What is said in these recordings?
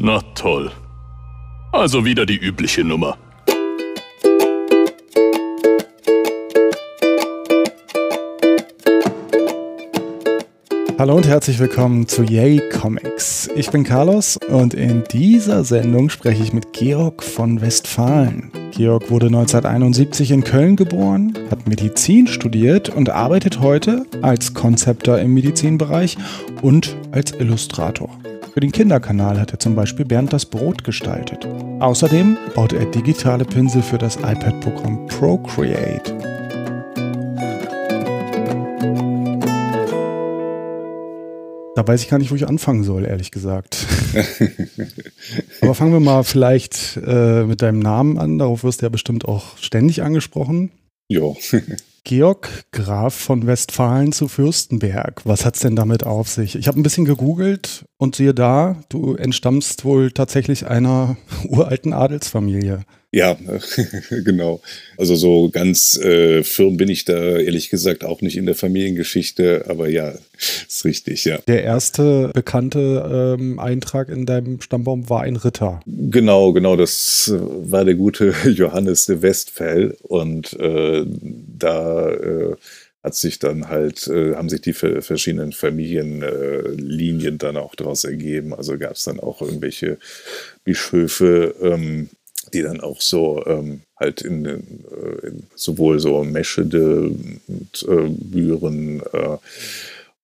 Na toll. Also wieder die übliche Nummer. Hallo und herzlich willkommen zu Yay Comics. Ich bin Carlos und in dieser Sendung spreche ich mit Georg von Westfalen. Georg wurde 1971 in Köln geboren, hat Medizin studiert und arbeitet heute als Konzepter im Medizinbereich und als Illustrator. Für den Kinderkanal hat er zum Beispiel Bernd das Brot gestaltet. Außerdem baut er digitale Pinsel für das iPad-Programm Procreate. Da weiß ich gar nicht, wo ich anfangen soll, ehrlich gesagt. Aber fangen wir mal vielleicht äh, mit deinem Namen an. Darauf wirst du ja bestimmt auch ständig angesprochen. Jo. Georg Graf von Westfalen zu Fürstenberg. Was hat's denn damit auf sich? Ich habe ein bisschen gegoogelt und siehe da, du entstammst wohl tatsächlich einer uralten Adelsfamilie. Ja, genau. Also so ganz äh, firm bin ich da ehrlich gesagt auch nicht in der Familiengeschichte, aber ja, ist richtig, ja. Der erste bekannte ähm, Eintrag in deinem Stammbaum war ein Ritter. Genau, genau, das war der gute Johannes de Westphal und äh, da äh, hat sich dann halt, äh, haben sich die verschiedenen Familienlinien äh, dann auch daraus ergeben. Also gab es dann auch irgendwelche Bischöfe, ähm, die dann auch so ähm, halt in, äh, in, sowohl so Meschede und äh, Büren äh,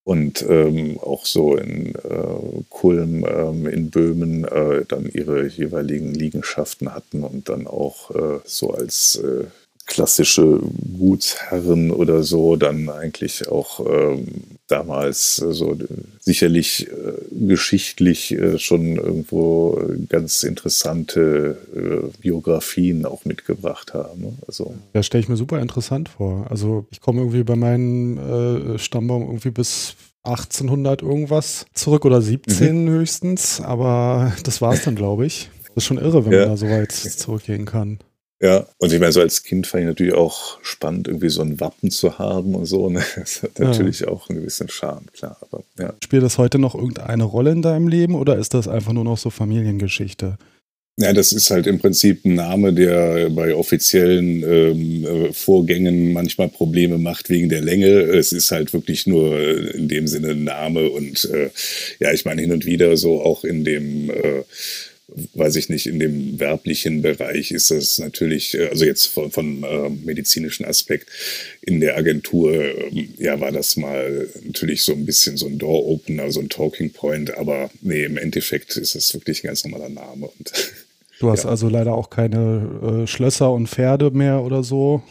und ähm, auch so in äh, Kulm, ähm, in Böhmen äh, dann ihre jeweiligen Liegenschaften hatten und dann auch äh, so als klassische Gutsherren oder so dann eigentlich auch ähm, damals äh, so sicherlich äh, geschichtlich äh, schon irgendwo ganz interessante äh, Biografien auch mitgebracht haben. Ne? Also ja, stelle ich mir super interessant vor. Also ich komme irgendwie bei meinem äh, Stammbaum irgendwie bis 1800 irgendwas zurück oder 17 mhm. höchstens, aber das war es dann, glaube ich. Das ist schon irre, wenn ja. man da so weit zurückgehen kann. Ja, und ich meine, so als Kind fand ich natürlich auch spannend, irgendwie so ein Wappen zu haben und so. Ne? Das hat natürlich ja. auch einen gewissen Charme, klar. Aber, ja. Spielt das heute noch irgendeine Rolle in deinem Leben oder ist das einfach nur noch so Familiengeschichte? Ja, das ist halt im Prinzip ein Name, der bei offiziellen ähm, äh, Vorgängen manchmal Probleme macht wegen der Länge. Es ist halt wirklich nur in dem Sinne ein Name und äh, ja, ich meine hin und wieder so auch in dem äh, weiß ich nicht, in dem werblichen Bereich ist das natürlich, äh, also jetzt von, von äh, medizinischen Aspekt in der Agentur, äh, ja, war das mal natürlich so ein bisschen so ein Door-Opener, so ein Talking Point, aber nee, im Endeffekt ist das wirklich ein ganz normaler Name. Und, du hast ja. also leider auch keine äh, Schlösser und Pferde mehr oder so.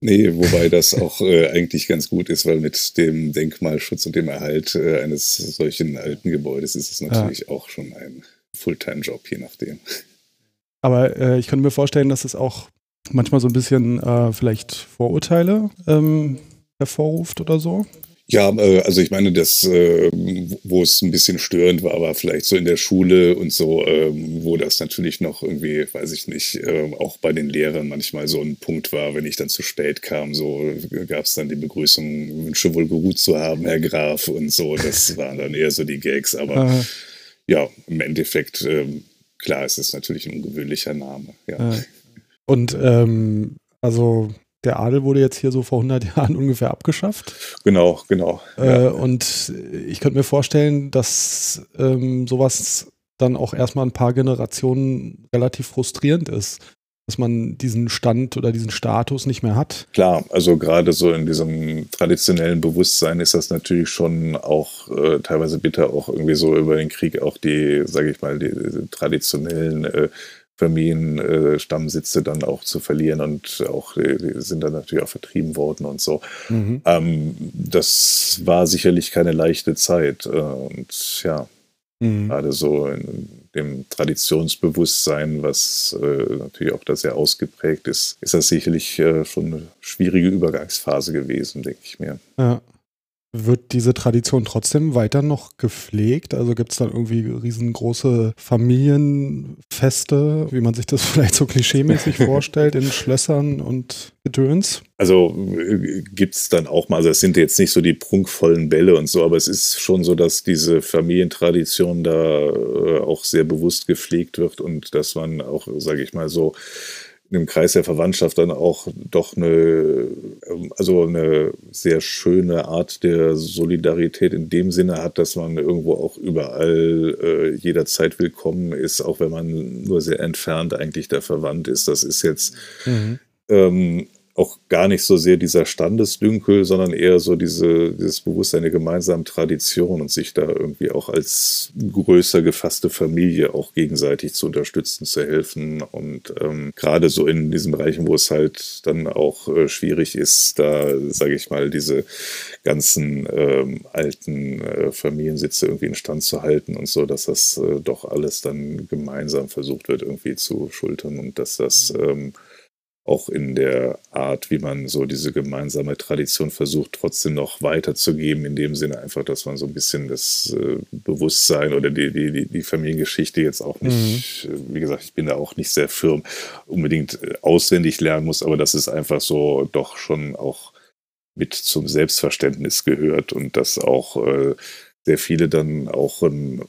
Nee, wobei das auch äh, eigentlich ganz gut ist, weil mit dem Denkmalschutz und dem Erhalt äh, eines solchen alten Gebäudes ist es natürlich ja. auch schon ein Fulltime-Job, je nachdem. Aber äh, ich könnte mir vorstellen, dass es auch manchmal so ein bisschen äh, vielleicht Vorurteile ähm, hervorruft oder so. Ja, äh, also ich meine, das, äh, wo es ein bisschen störend war, war vielleicht so in der Schule und so, ähm, wo das natürlich noch irgendwie, weiß ich nicht, äh, auch bei den Lehrern manchmal so ein Punkt war, wenn ich dann zu spät kam, so gab es dann die Begrüßung, Wünsche wohl geruht zu haben, Herr Graf und so. Das waren dann eher so die Gags, aber ja, im Endeffekt, ähm, klar, es ist natürlich ein ungewöhnlicher Name. Ja. Und ähm, also der Adel wurde jetzt hier so vor 100 Jahren ungefähr abgeschafft. Genau, genau. Äh, und ich könnte mir vorstellen, dass ähm, sowas dann auch erstmal ein paar Generationen relativ frustrierend ist dass man diesen Stand oder diesen Status nicht mehr hat. Klar, also gerade so in diesem traditionellen Bewusstsein ist das natürlich schon auch äh, teilweise bitter, auch irgendwie so über den Krieg auch die, sage ich mal, die, die traditionellen äh, Familienstammsitze äh, dann auch zu verlieren und auch die, die, sind dann natürlich auch vertrieben worden und so. Mhm. Ähm, das war sicherlich keine leichte Zeit äh, und ja, Mhm. Gerade so in dem Traditionsbewusstsein, was äh, natürlich auch da sehr ausgeprägt ist, ist das sicherlich äh, schon eine schwierige Übergangsphase gewesen, denke ich mir. Ja. Wird diese Tradition trotzdem weiter noch gepflegt? Also gibt es dann irgendwie riesengroße Familienfeste, wie man sich das vielleicht so klischeemäßig vorstellt, in Schlössern und Gedöns? Also äh, gibt es dann auch mal, also es sind jetzt nicht so die prunkvollen Bälle und so, aber es ist schon so, dass diese Familientradition da äh, auch sehr bewusst gepflegt wird und dass man auch, sage ich mal so, im Kreis der Verwandtschaft dann auch doch eine, also eine sehr schöne Art der Solidarität in dem Sinne hat, dass man irgendwo auch überall äh, jederzeit willkommen ist, auch wenn man nur sehr entfernt eigentlich der Verwandt ist. Das ist jetzt mhm. ähm, auch gar nicht so sehr dieser Standesdünkel, sondern eher so diese, dieses Bewusstsein der gemeinsamen Tradition und sich da irgendwie auch als größer gefasste Familie auch gegenseitig zu unterstützen, zu helfen. Und ähm, gerade so in diesen Bereichen, wo es halt dann auch äh, schwierig ist, da sage ich mal, diese ganzen ähm, alten äh, Familiensitze irgendwie in Stand zu halten und so, dass das äh, doch alles dann gemeinsam versucht wird irgendwie zu schultern und dass das ähm, auch in der Art, wie man so diese gemeinsame Tradition versucht, trotzdem noch weiterzugeben, in dem Sinne einfach, dass man so ein bisschen das äh, Bewusstsein oder die, die, die Familiengeschichte jetzt auch nicht, mhm. Äh, wie gesagt, ich bin da auch nicht sehr firm, unbedingt äh, auswendig lernen muss, aber dass es einfach so doch schon auch mit zum Selbstverständnis gehört und dass auch äh, sehr viele dann auch ein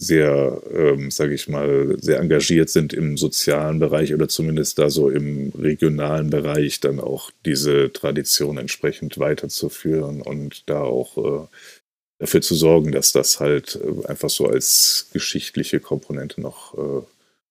sehr, ähm, sage ich mal, sehr engagiert sind im sozialen Bereich oder zumindest da so im regionalen Bereich dann auch diese Tradition entsprechend weiterzuführen und da auch äh, dafür zu sorgen, dass das halt äh, einfach so als geschichtliche Komponente noch äh,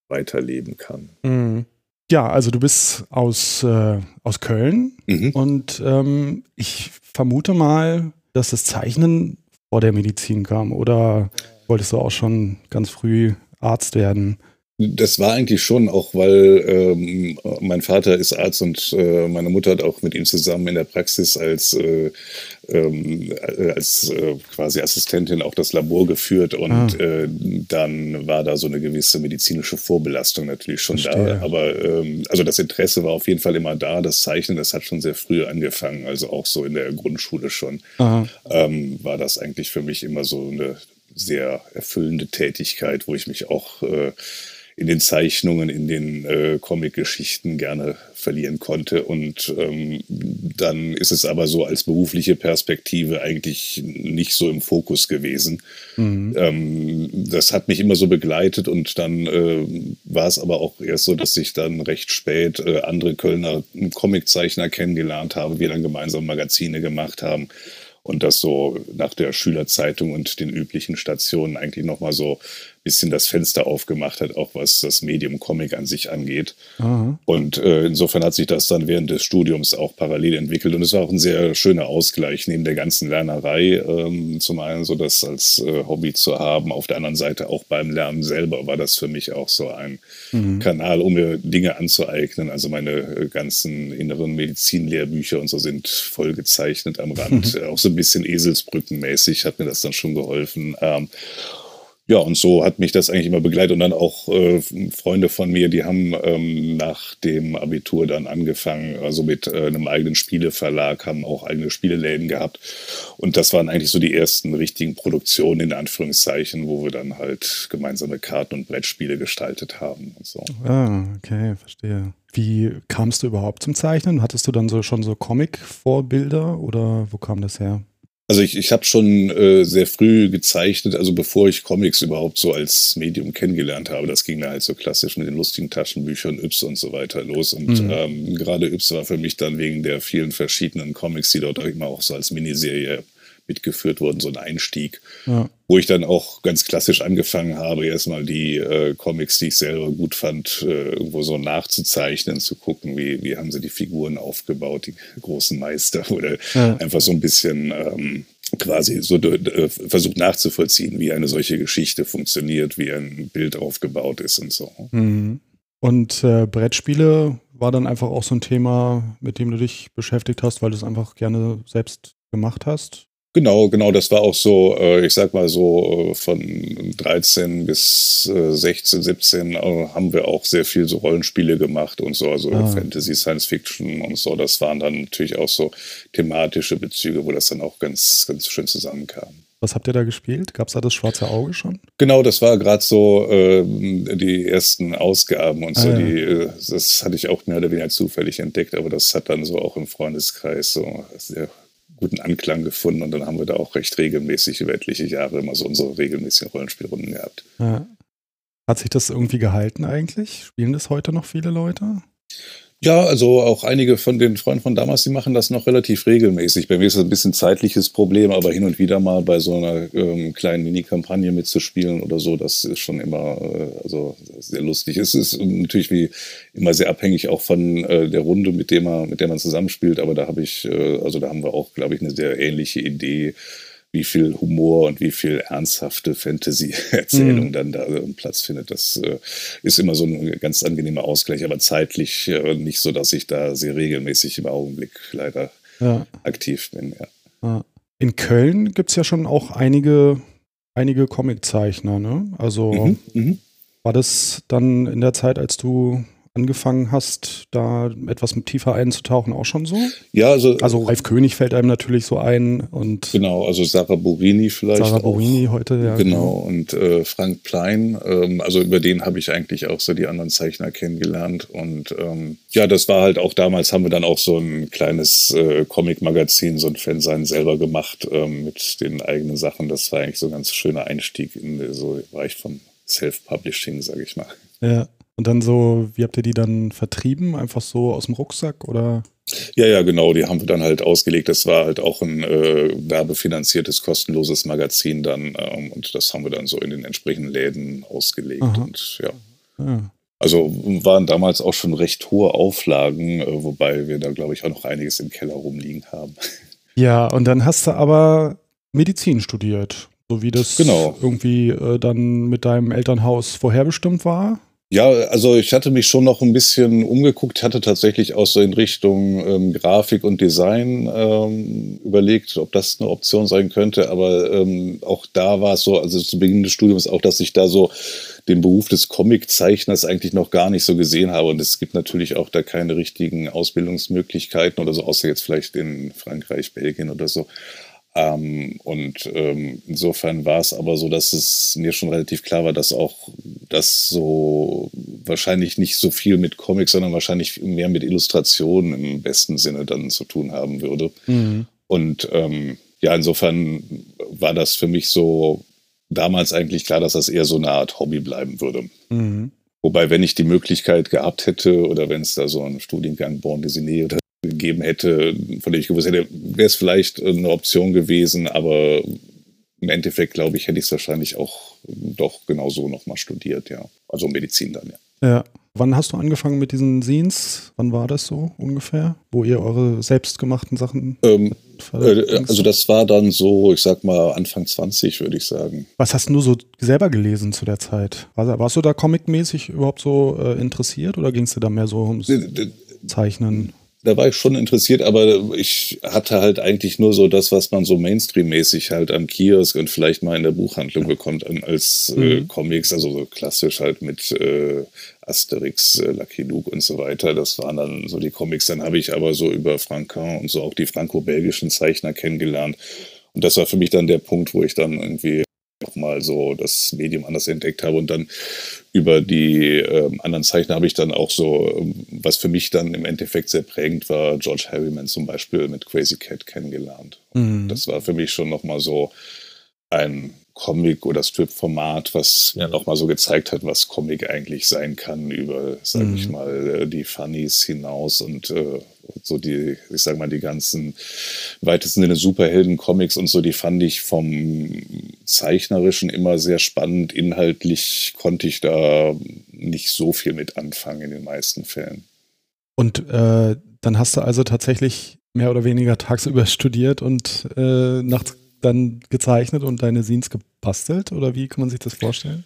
weiterleben kann. Mhm. Ja, also du bist aus, äh, aus Köln mhm. und ähm, ich vermute mal, dass das Zeichnen vor der Medizin kam oder wolltest du auch schon ganz früh Arzt werden? Das war eigentlich schon, auch weil ähm, mein Vater ist Arzt und äh, meine Mutter hat auch mit ihm zusammen in der Praxis als, äh, ähm, als äh, quasi Assistentin auch das Labor geführt und ah. Äh, dann war da so eine gewisse medizinische Vorbelastung natürlich schon Verstehe. da. Aber ähm, also das Interesse war auf jeden Fall immer da. Das Zeichnen, das hat schon sehr früh angefangen, also auch so in der Grundschule schon. Ähm, war das eigentlich für mich immer so eine sehr erfüllende Tätigkeit, wo ich mich auch äh, in den Zeichnungen, in den äh, Comic-Geschichten gerne verlieren konnte. Und ähm, dann ist es aber so als berufliche Perspektive eigentlich nicht so im Fokus gewesen. Mhm. Ähm, das hat mich immer so begleitet und dann äh, war es aber auch erst so, dass ich dann recht spät äh, andere Kölner Comiczeichner kennengelernt habe, wir dann gemeinsam Magazine gemacht haben und das so nach der Schülerzeitung und den üblichen Stationen eigentlich nochmal so bisschen das Fenster aufgemacht hat, auch was das Medium Comic an sich angeht. Aha. Und äh, insofern hat sich das dann während des Studiums auch parallel entwickelt und es war auch ein sehr schöner Ausgleich neben der ganzen Lernerei. Ähm, zum einen so das als äh, Hobby zu haben, auf der anderen Seite auch beim Lernen selber war das für mich auch so ein mhm. Kanal, um mir Dinge anzueignen. Also meine äh, ganzen inneren Medizinlehrbücher und so sind voll gezeichnet am Rand, mhm. auch so ein bisschen Eselsbrückenmäßig hat mir das dann schon geholfen. Ähm, ja, und so hat mich das eigentlich immer begleitet. Und dann auch äh, Freunde von mir, die haben ähm, nach dem Abitur dann angefangen, also mit äh, einem eigenen Spieleverlag, haben auch eigene Spieleläden gehabt. Und das waren eigentlich so die ersten richtigen Produktionen in Anführungszeichen, wo wir dann halt gemeinsame Karten- und Brettspiele gestaltet haben und so. Ah, okay, verstehe. Wie kamst du überhaupt zum Zeichnen? Hattest du dann so schon so Comic-Vorbilder oder wo kam das her? Also ich, ich habe schon äh, sehr früh gezeichnet, also bevor ich Comics überhaupt so als Medium kennengelernt habe. Das ging da halt so klassisch mit den lustigen Taschenbüchern, Yps und so weiter los. Und mhm. ähm, gerade Yps war für mich dann wegen der vielen verschiedenen Comics, die dort immer auch so als Miniserie mitgeführt wurden, so ein Einstieg. Ja. Wo ich dann auch ganz klassisch angefangen habe, erstmal die äh, Comics, die ich selber gut fand, äh, irgendwo so nachzuzeichnen, zu gucken, wie, wie haben sie die Figuren aufgebaut, die großen Meister, oder ja. einfach so ein bisschen ähm, quasi so äh, versucht nachzuvollziehen, wie eine solche Geschichte funktioniert, wie ein Bild aufgebaut ist und so. Mhm. Und äh, Brettspiele war dann einfach auch so ein Thema, mit dem du dich beschäftigt hast, weil du es einfach gerne selbst gemacht hast? Genau, genau, das war auch so, äh, ich sag mal so, äh, von 13 bis 16, 17 haben wir auch sehr viel so Rollenspiele gemacht und so, also ah. Fantasy, Science Fiction und so. Das waren dann natürlich auch so thematische Bezüge, wo das dann auch ganz, ganz schön zusammenkam. Was habt ihr da gespielt? Gab es da das schwarze Auge schon? Genau, das war gerade so äh, die ersten Ausgaben und ah, so. Ja. Die, äh, das hatte ich auch mehr oder weniger zufällig entdeckt, aber das hat dann so auch im Freundeskreis so sehr guten Anklang gefunden und dann haben wir da auch recht regelmäßig über etliche Jahre immer so unsere regelmäßigen Rollenspielrunden gehabt. Ja. Hat sich das irgendwie gehalten eigentlich? Spielen das heute noch viele Leute? Ja, also auch einige von den Freunden von damals, die machen das noch relativ regelmäßig. Bei mir ist das ein bisschen zeitliches Problem, aber hin und wieder mal bei so einer ähm, kleinen Mini-Kampagne mitzuspielen oder so, das ist schon immer äh, also sehr lustig. Es ist natürlich wie immer sehr abhängig auch von äh, der Runde, mit der man, mit der man zusammenspielt, aber da habe ich, äh, also da haben wir auch, glaube ich, eine sehr ähnliche Idee wie viel Humor und wie viel ernsthafte Fantasy-Erzählung mhm. dann da Platz findet. Das äh, ist immer so ein ganz angenehmer Ausgleich, aber zeitlich äh, nicht so, dass ich da sehr regelmäßig im Augenblick leider ja. aktiv bin. Ja. In Köln gibt es ja schon auch einige, einige Comiczeichner, ne? Also mhm, mhm. war das dann in der Zeit, als du angefangen hast, da etwas tiefer einzutauchen, auch schon so? Ja, also. Also Ralf König fällt einem natürlich so ein und. Genau, also Sarah Burini vielleicht. Sarah Burini heute, ja. Genau, genau. und äh, Frank Plein. Ähm, also über den habe ich eigentlich auch so die anderen Zeichner kennengelernt. Und ähm, ja, das war halt auch damals, haben wir dann auch so ein kleines äh, Comic-Magazin, so ein Fansein selber gemacht ähm, mit den eigenen Sachen. Das war eigentlich so ein ganz schöner Einstieg in so den Bereich von Self-Publishing, sage ich mal. Ja. Und dann so, wie habt ihr die dann vertrieben? Einfach so aus dem Rucksack oder? Ja, ja, genau. Die haben wir dann halt ausgelegt. Das war halt auch ein äh, werbefinanziertes, kostenloses Magazin dann. Ähm, und das haben wir dann so in den entsprechenden Läden ausgelegt. Aha. Und ja. ja. Also waren damals auch schon recht hohe Auflagen, äh, wobei wir da, glaube ich, auch noch einiges im Keller rumliegen haben. Ja, und dann hast du aber Medizin studiert, so wie das genau. irgendwie äh, dann mit deinem Elternhaus vorherbestimmt war. Ja, also ich hatte mich schon noch ein bisschen umgeguckt, hatte tatsächlich auch so in Richtung ähm, Grafik und Design ähm, überlegt, ob das eine Option sein könnte. Aber ähm, auch da war es so, also zu Beginn des Studiums auch, dass ich da so den Beruf des Comiczeichners eigentlich noch gar nicht so gesehen habe. Und es gibt natürlich auch da keine richtigen Ausbildungsmöglichkeiten oder so, außer jetzt vielleicht in Frankreich, Belgien oder so. Ähm, und ähm, insofern war es aber so, dass es mir schon relativ klar war, dass auch das so wahrscheinlich nicht so viel mit Comics, sondern wahrscheinlich mehr mit Illustrationen im besten Sinne dann zu tun haben würde. Mhm. Und ähm, ja, insofern war das für mich so damals eigentlich klar, dass das eher so eine Art Hobby bleiben würde. Mhm. Wobei, wenn ich die Möglichkeit gehabt hätte oder wenn es da so einen Studiengang Born Dessiné oder gegeben hätte, von dem ich gewusst hätte, wäre es vielleicht eine Option gewesen, aber im Endeffekt, glaube ich, hätte ich es wahrscheinlich auch doch genauso nochmal studiert, ja. Also Medizin dann, ja. Ja. Wann hast du angefangen mit diesen Scenes? Wann war das so ungefähr? Wo ihr eure selbstgemachten Sachen. Ähm, äh, also, das war dann so, ich sag mal, Anfang 20, würde ich sagen. Was hast du so selber gelesen zu der Zeit? warst du da comicmäßig überhaupt so äh, interessiert oder ging es dir da mehr so ums Zeichnen? Da war ich schon interessiert, aber ich hatte halt eigentlich nur so das, was man so Mainstream-mäßig halt am Kiosk und vielleicht mal in der Buchhandlung bekommt als äh, mhm. Comics, also so klassisch halt mit äh, Asterix, äh, Lucky Luke und so weiter. Das waren dann so die Comics. Dann habe ich aber so über Franquin und so auch die franco-belgischen Zeichner kennengelernt. Und das war für mich dann der Punkt, wo ich dann irgendwie nochmal so das Medium anders entdeckt habe und dann über die äh, anderen Zeichner habe ich dann auch so, ähm, was für mich dann im Endeffekt sehr prägend war, George Harriman zum Beispiel mit Crazy Cat kennengelernt. Mhm. Das war für mich schon nochmal so ein Comic- oder Strip-Format, was ja nochmal so gezeigt hat, was Comic eigentlich sein kann, über, sage mhm. ich mal, äh, die Funnies hinaus und äh, so die, ich sag mal, die ganzen weitesten Sinne Superhelden-Comics und so, die fand ich vom Zeichnerischen immer sehr spannend. Inhaltlich konnte ich da nicht so viel mit anfangen in den meisten Fällen. Und äh, dann hast du also tatsächlich mehr oder weniger tagsüber studiert und äh, nachts dann gezeichnet und deine Scenes gebastelt? Oder wie kann man sich das vorstellen?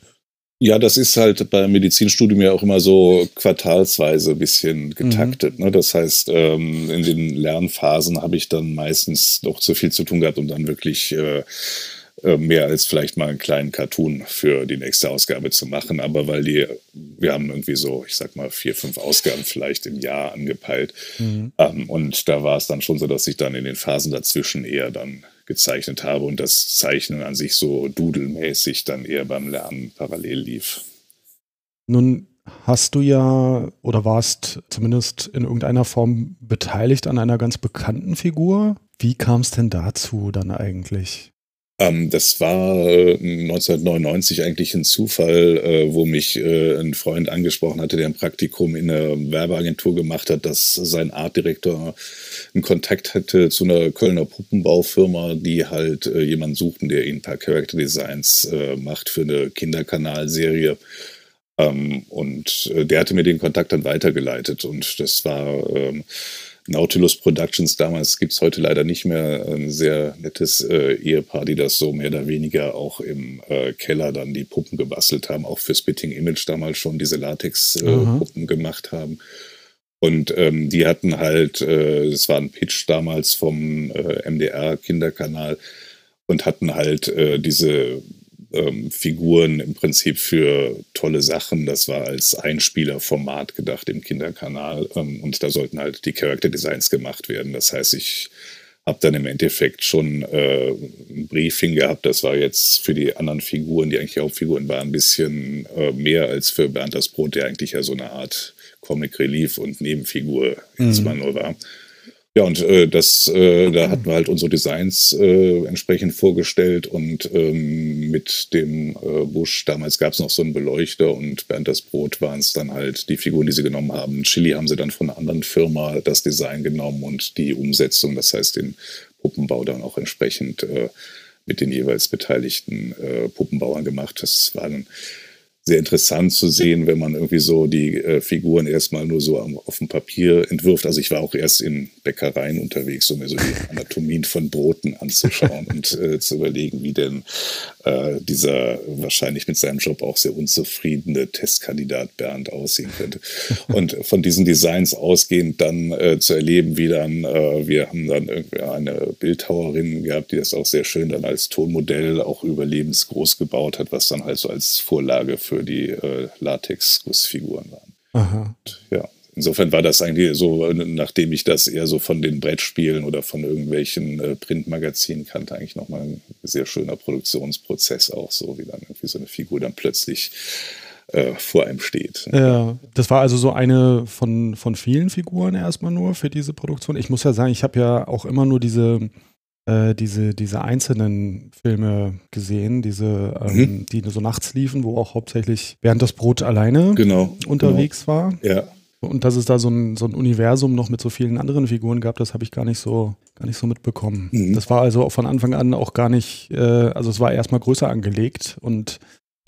Ja, das ist halt beim Medizinstudium ja auch immer so quartalsweise ein bisschen getaktet. Mhm. Ne? Das heißt, ähm, in den Lernphasen habe ich dann meistens noch zu viel zu tun gehabt, um dann wirklich äh, äh, mehr als vielleicht mal einen kleinen Cartoon für die nächste Ausgabe zu machen. Aber weil die, wir haben irgendwie so, ich sag mal, vier, fünf Ausgaben vielleicht im Jahr angepeilt. Mhm. Ähm, und da war es dann schon so, dass ich dann in den Phasen dazwischen eher dann gezeichnet habe und das Zeichnen an sich so dudelmäßig dann eher beim Lernen parallel lief. Nun hast du ja oder warst zumindest in irgendeiner Form beteiligt an einer ganz bekannten Figur. Wie kam es denn dazu dann eigentlich? Ähm, das war äh, 1999 eigentlich ein Zufall, äh, wo mich äh, ein Freund angesprochen hatte, der ein Praktikum in einer Werbeagentur gemacht hat, dass sein Artdirektor einen Kontakt hatte zu einer Kölner Puppenbaufirma, die halt äh, jemanden suchten, der ihnen ein paar Character Designs äh, macht für eine Kinderkanalserie. Ähm, und äh, der hatte mir den Kontakt dann weitergeleitet und das war ähm, Nautilus Productions damals gibt es heute leider nicht mehr. Ein sehr nettes äh, Ehepaar, die das so mehr oder weniger auch im äh, Keller dann die Puppen gebastelt haben, auch für Spitting Image damals schon diese Latex-Puppen äh, gemacht haben. Und ähm, die hatten halt, äh, das war ein Pitch damals vom äh, MDR-Kinderkanal und hatten halt äh, diese ähm, Figuren im Prinzip für tolle Sachen. Das war als Einspielerformat gedacht im Kinderkanal ähm, und da sollten halt die Character Designs gemacht werden. Das heißt, ich habe dann im Endeffekt schon äh, ein Briefing gehabt. Das war jetzt für die anderen Figuren, die eigentlich Hauptfiguren waren, ein bisschen äh, mehr als für Bernd das Brot, der eigentlich ja so eine Art Comic Relief und Nebenfigur mhm. jetzt mal nur war. Ja, und äh, das, äh, da hatten wir halt unsere Designs äh, entsprechend vorgestellt und ähm, mit dem äh, Busch, damals gab es noch so einen Beleuchter und Bernd das Brot waren es dann halt die Figuren, die sie genommen haben. Chili haben sie dann von einer anderen Firma das Design genommen und die Umsetzung, das heißt den Puppenbau dann auch entsprechend äh, mit den jeweils beteiligten äh, Puppenbauern gemacht. Das waren sehr interessant zu sehen, wenn man irgendwie so die äh, Figuren erstmal nur so am, auf dem Papier entwirft. Also ich war auch erst in Bäckereien unterwegs, um mir so die Anatomien von Broten anzuschauen und äh, zu überlegen, wie denn äh, dieser wahrscheinlich mit seinem Job auch sehr unzufriedene Testkandidat Bernd aussehen könnte. Und von diesen Designs ausgehend dann äh, zu erleben, wie dann, äh, wir haben dann irgendwie eine Bildhauerin gehabt, die das auch sehr schön dann als Tonmodell auch überlebensgroß gebaut hat, was dann halt so als Vorlage für für die äh, Latex-Gussfiguren waren. Aha. Und, ja, insofern war das eigentlich so, nachdem ich das eher so von den Brettspielen oder von irgendwelchen äh, Printmagazinen kannte, eigentlich nochmal ein sehr schöner Produktionsprozess auch so, wie dann irgendwie so eine Figur dann plötzlich äh, vor einem steht. Ja, das war also so eine von, von vielen Figuren erstmal nur für diese Produktion. Ich muss ja sagen, ich habe ja auch immer nur diese äh, diese, diese einzelnen Filme gesehen, diese, ähm, mhm. die so nachts liefen, wo auch hauptsächlich während das Brot alleine genau, unterwegs genau. war. Ja. Und dass es da so ein, so ein Universum noch mit so vielen anderen Figuren gab, das habe ich gar nicht so, gar nicht so mitbekommen. Mhm. Das war also von Anfang an auch gar nicht, äh, also es war erstmal größer angelegt und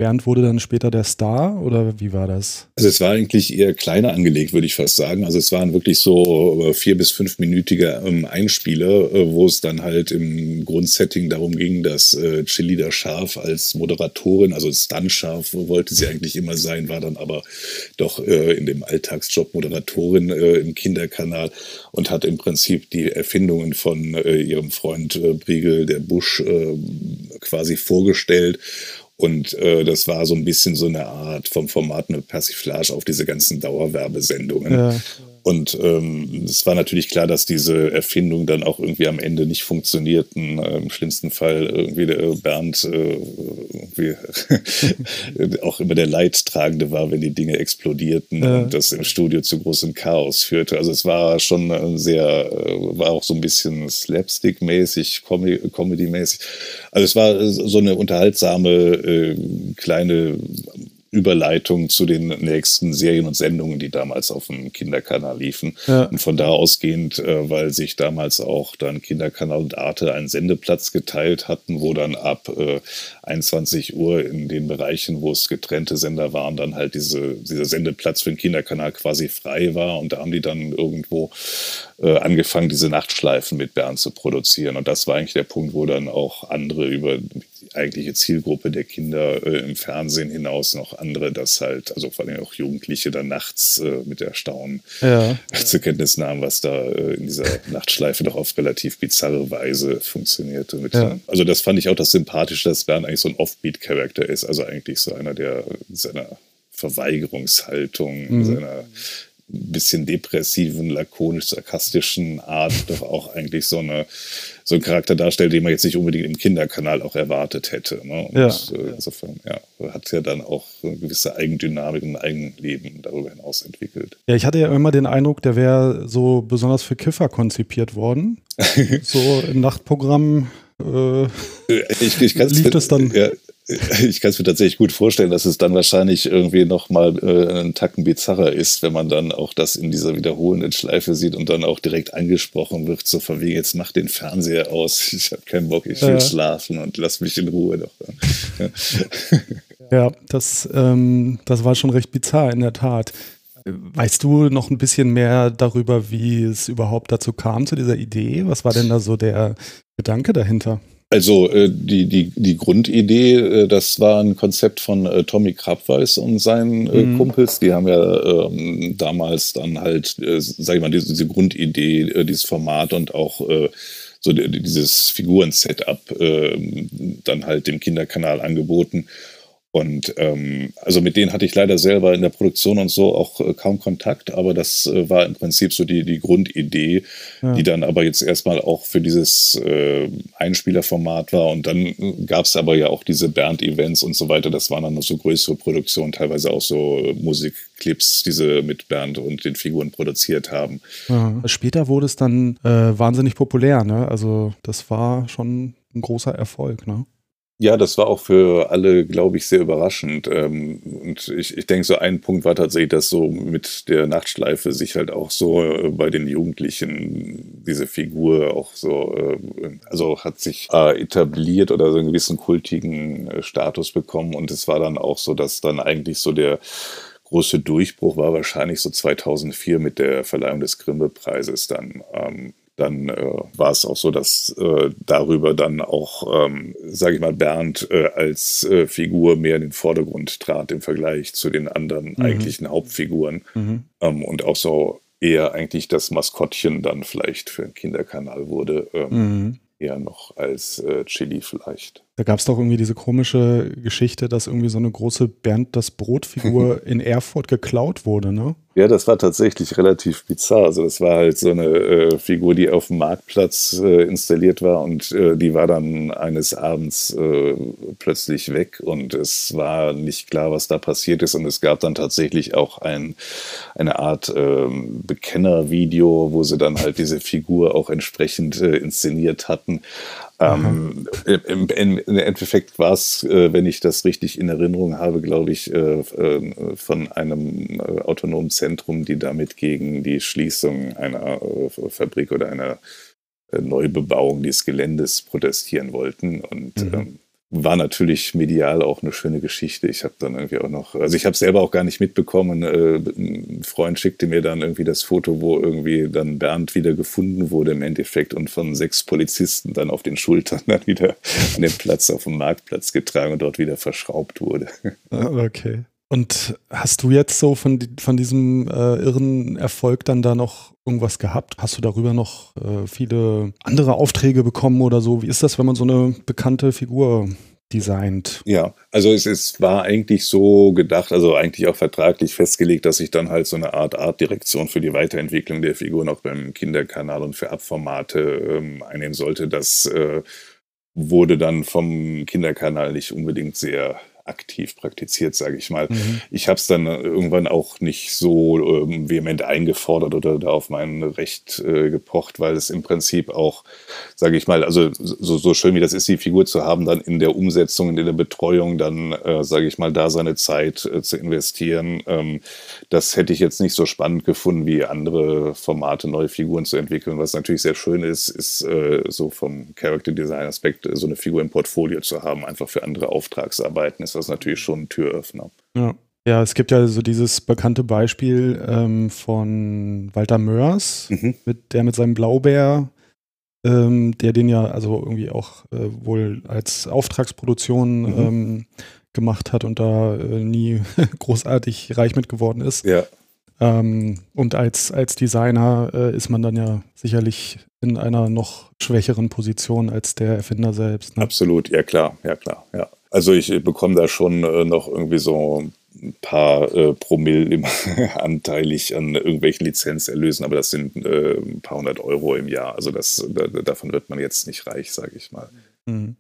Bernd wurde dann später der Star oder wie war das? Also es war eigentlich eher kleiner angelegt, würde ich fast sagen. Also es waren wirklich so äh, vier bis fünfminütige ähm, Einspieler, äh, wo es dann halt im Grundsetting darum ging, dass äh, Chili der Scharf als Moderatorin, also Stunt-Scharf wollte sie eigentlich immer sein, war dann aber doch äh, in dem Alltagsjob Moderatorin im Kinderkanal und hat im Prinzip die Erfindungen von ihrem Freund Briegel, der Busch, quasi vorgestellt und äh, das war so ein bisschen so eine Art vom Format eine Persiflage auf diese ganzen Dauerwerbesendungen. Ja. Und ähm, es war natürlich klar, dass diese Erfindungen dann auch irgendwie am Ende nicht funktionierten. Äh, Im schlimmsten Fall irgendwie der Bernd äh, irgendwie auch immer der Leidtragende war, wenn die Dinge explodierten ja. und das im Studio zu großem Chaos führte. Also es war schon sehr, äh, war auch so ein bisschen Slapstick-mäßig, Comedy-mäßig. Also es war so eine unterhaltsame äh, kleine Überleitung zu den nächsten Serien und Sendungen, die damals auf dem Kinderkanal liefen. Ja. Und von da ausgehend, äh, weil sich damals auch dann Kinderkanal und Arte einen Sendeplatz geteilt hatten, wo dann ab äh, 21 Uhr in den Bereichen, wo es getrennte Sender waren, dann halt diese, dieser Sendeplatz für den Kinderkanal quasi frei war. Und da haben die dann irgendwo äh, angefangen, diese Nachtschleifen mit Bernd zu produzieren. Und das war eigentlich der Punkt, wo dann auch andere über eigentliche Zielgruppe der Kinder äh, im Fernsehen hinaus noch andere, das halt, also vor allem auch Jugendliche dann nachts äh, mit Erstaunen ja. zur Kenntnis nahmen, was da äh, in dieser Nachtschleife doch auf relativ bizarre Weise funktionierte. Ja. Also das fand ich auch das Sympathische, dass Bernd eigentlich so ein Offbeat-Charakter ist, also eigentlich so einer, der seiner Verweigerungshaltung, mhm. seiner bisschen depressiven, lakonisch-sarkastischen Art doch auch eigentlich so, eine, so einen Charakter darstellt, den man jetzt nicht unbedingt im Kinderkanal auch erwartet hätte. Ne? Und ja. Äh, insofern ja, hat ja dann auch eine gewisse Eigendynamik und Eigenleben darüber hinaus entwickelt. Ja, ich hatte ja immer den Eindruck, der wäre so besonders für Kiffer konzipiert worden. so im Nachtprogramm äh, ich, ich lief das dann. Ja, ich kann es mir tatsächlich gut vorstellen, dass es dann wahrscheinlich irgendwie nochmal äh, einen Tacken bizarrer ist, wenn man dann auch das in dieser wiederholenden Schleife sieht und dann auch direkt angesprochen wird, so von wegen, jetzt mach den Fernseher aus, ich habe keinen Bock, ich will ja. schlafen und lass mich in Ruhe doch. Ja, das, ähm, das war schon recht bizarr, in der Tat. Weißt du noch ein bisschen mehr darüber, wie es überhaupt dazu kam, zu dieser Idee? Was war denn da so der Gedanke dahinter? Also äh, die, die, die Grundidee, äh, das war ein Konzept von äh, Tommy Krabweis und seinen äh, mhm. Kumpels. Die haben ja ähm, damals dann halt, äh, sag ich mal, diese, diese Grundidee, äh, dieses Format und auch äh, so dieses Figuren-Setup äh, dann halt dem Kinderkanal angeboten. Und ähm, also mit denen hatte ich leider selber in der Produktion und so auch äh, kaum Kontakt, aber das äh, war im Prinzip so die, die Grundidee, ja. die dann aber jetzt erstmal auch für dieses äh, Einspielerformat war. Und dann äh, gab es aber ja auch diese Bernd-Events und so weiter. Das waren dann noch so größere Produktionen, teilweise auch so äh, Musikclips, die sie mit Bernd und den Figuren produziert haben. Ja. Später wurde es dann äh, wahnsinnig populär, ne? Also das war schon ein großer Erfolg, ne? Ja, das war auch für alle, glaube ich, sehr überraschend. Ähm, und ich, ich denke, so ein Punkt war tatsächlich, dass so mit der Nachtschleife sich halt auch so äh, bei den Jugendlichen diese Figur auch so, äh, also hat sich äh, etabliert oder so einen gewissen kultigen Status bekommen. Und es war dann auch so, dass dann eigentlich so der große Durchbruch war wahrscheinlich so 2004 mit der Verleihung des Grimme-Preises dann. Ähm, dann äh, war es auch so, dass äh, darüber dann auch, ähm, sage ich mal, Bernd äh, als äh, Figur mehr in den Vordergrund trat im Vergleich zu den anderen mhm. eigentlichen Hauptfiguren mhm. ähm, und auch so eher eigentlich das Maskottchen dann vielleicht für einen Kinderkanal wurde. Ähm, mhm eher noch als äh, Chili vielleicht. Da gab es doch irgendwie diese komische Geschichte, dass irgendwie so eine große Bernd das Brot-Figur in Erfurt geklaut wurde, ne? Ja, das war tatsächlich relativ bizarr. Also das war halt so eine äh, Figur, die auf dem Marktplatz äh, installiert war und äh, die war dann eines Abends äh, plötzlich weg und es war nicht klar, was da passiert ist und es gab dann tatsächlich auch ein, eine Art ähm, Bekennervideo, wo sie dann halt diese Figur auch entsprechend äh, inszeniert hatten. Ähm, im, im, Im Endeffekt war es, äh, wenn ich das richtig in Erinnerung habe, glaube ich, äh, äh, von einem äh, autonomen Zentrum, die damit gegen die Schließung einer äh, Fabrik oder einer äh, Neubebauung des Geländes protestieren wollten. Und mhm. ähm, war natürlich medial auch eine schöne Geschichte. Ich habe dann irgendwie auch noch, also ich habe selber auch gar nicht mitbekommen. Äh, ein Freund schickte mir dann irgendwie das Foto, wo irgendwie dann Bernd wieder gefunden wurde im Endeffekt und von sechs Polizisten dann auf den Schultern dann wieder an den Platz auf dem Marktplatz getragen und dort wieder verschraubt wurde. Ah, okay. Und hast du jetzt so von, von diesem äh, irren Erfolg dann da noch irgendwas gehabt? Hast du darüber noch äh, viele andere Aufträge bekommen oder so? Wie ist das, wenn man so eine bekannte Figur designt? Ja, also es, es war eigentlich so gedacht, also eigentlich auch vertraglich festgelegt, dass ich dann halt so eine Art Artdirektion für die Weiterentwicklung der Figuren auch beim Kinderkanal und für Abformate ähm, einnehmen sollte. Das äh, wurde dann vom Kinderkanal nicht unbedingt sehr aktiv praktiziert, sage ich mal. Mhm. Ich habe es dann irgendwann auch nicht so ähm, vehement eingefordert oder da auf mein Recht äh, gepocht, weil es im Prinzip auch, sage ich mal, also so, so schön wie das ist, die Figur zu haben, dann in der Umsetzung, in der Betreuung, dann, äh, sage ich mal, da seine Zeit äh, zu investieren, ähm, das hätte ich jetzt nicht so spannend gefunden, wie andere Formate, neue Figuren zu entwickeln. Was natürlich sehr schön ist, ist äh, so vom Character Design Aspekt so eine Figur im Portfolio zu haben, einfach für andere Auftragsarbeiten ist das natürlich schon ein Türöffner. Ja. Ja, es gibt ja so dieses bekannte Beispiel ähm, von Walter Mörs, mhm. mit, der mit seinem Blaubär ähm, der den ja also irgendwie auch äh, wohl als Auftragsproduktion mhm. ähm, gemacht hat und da äh, nie großartig reich mit geworden ist. Ja. Ähm, und als, als Designer äh, ist man dann ja sicherlich in einer noch schwächeren Position als der Erfinder selbst. Ne? Absolut, ja klar, ja klar, ja. Also ich bekomme da schon äh, noch irgendwie so ein paar äh, Promille immer anteilig an irgendwelchen Lizenzerlösen, aber das sind äh, ein paar hundert Euro im Jahr. Also das, da, davon wird man jetzt nicht reich, sage ich mal. Mhm.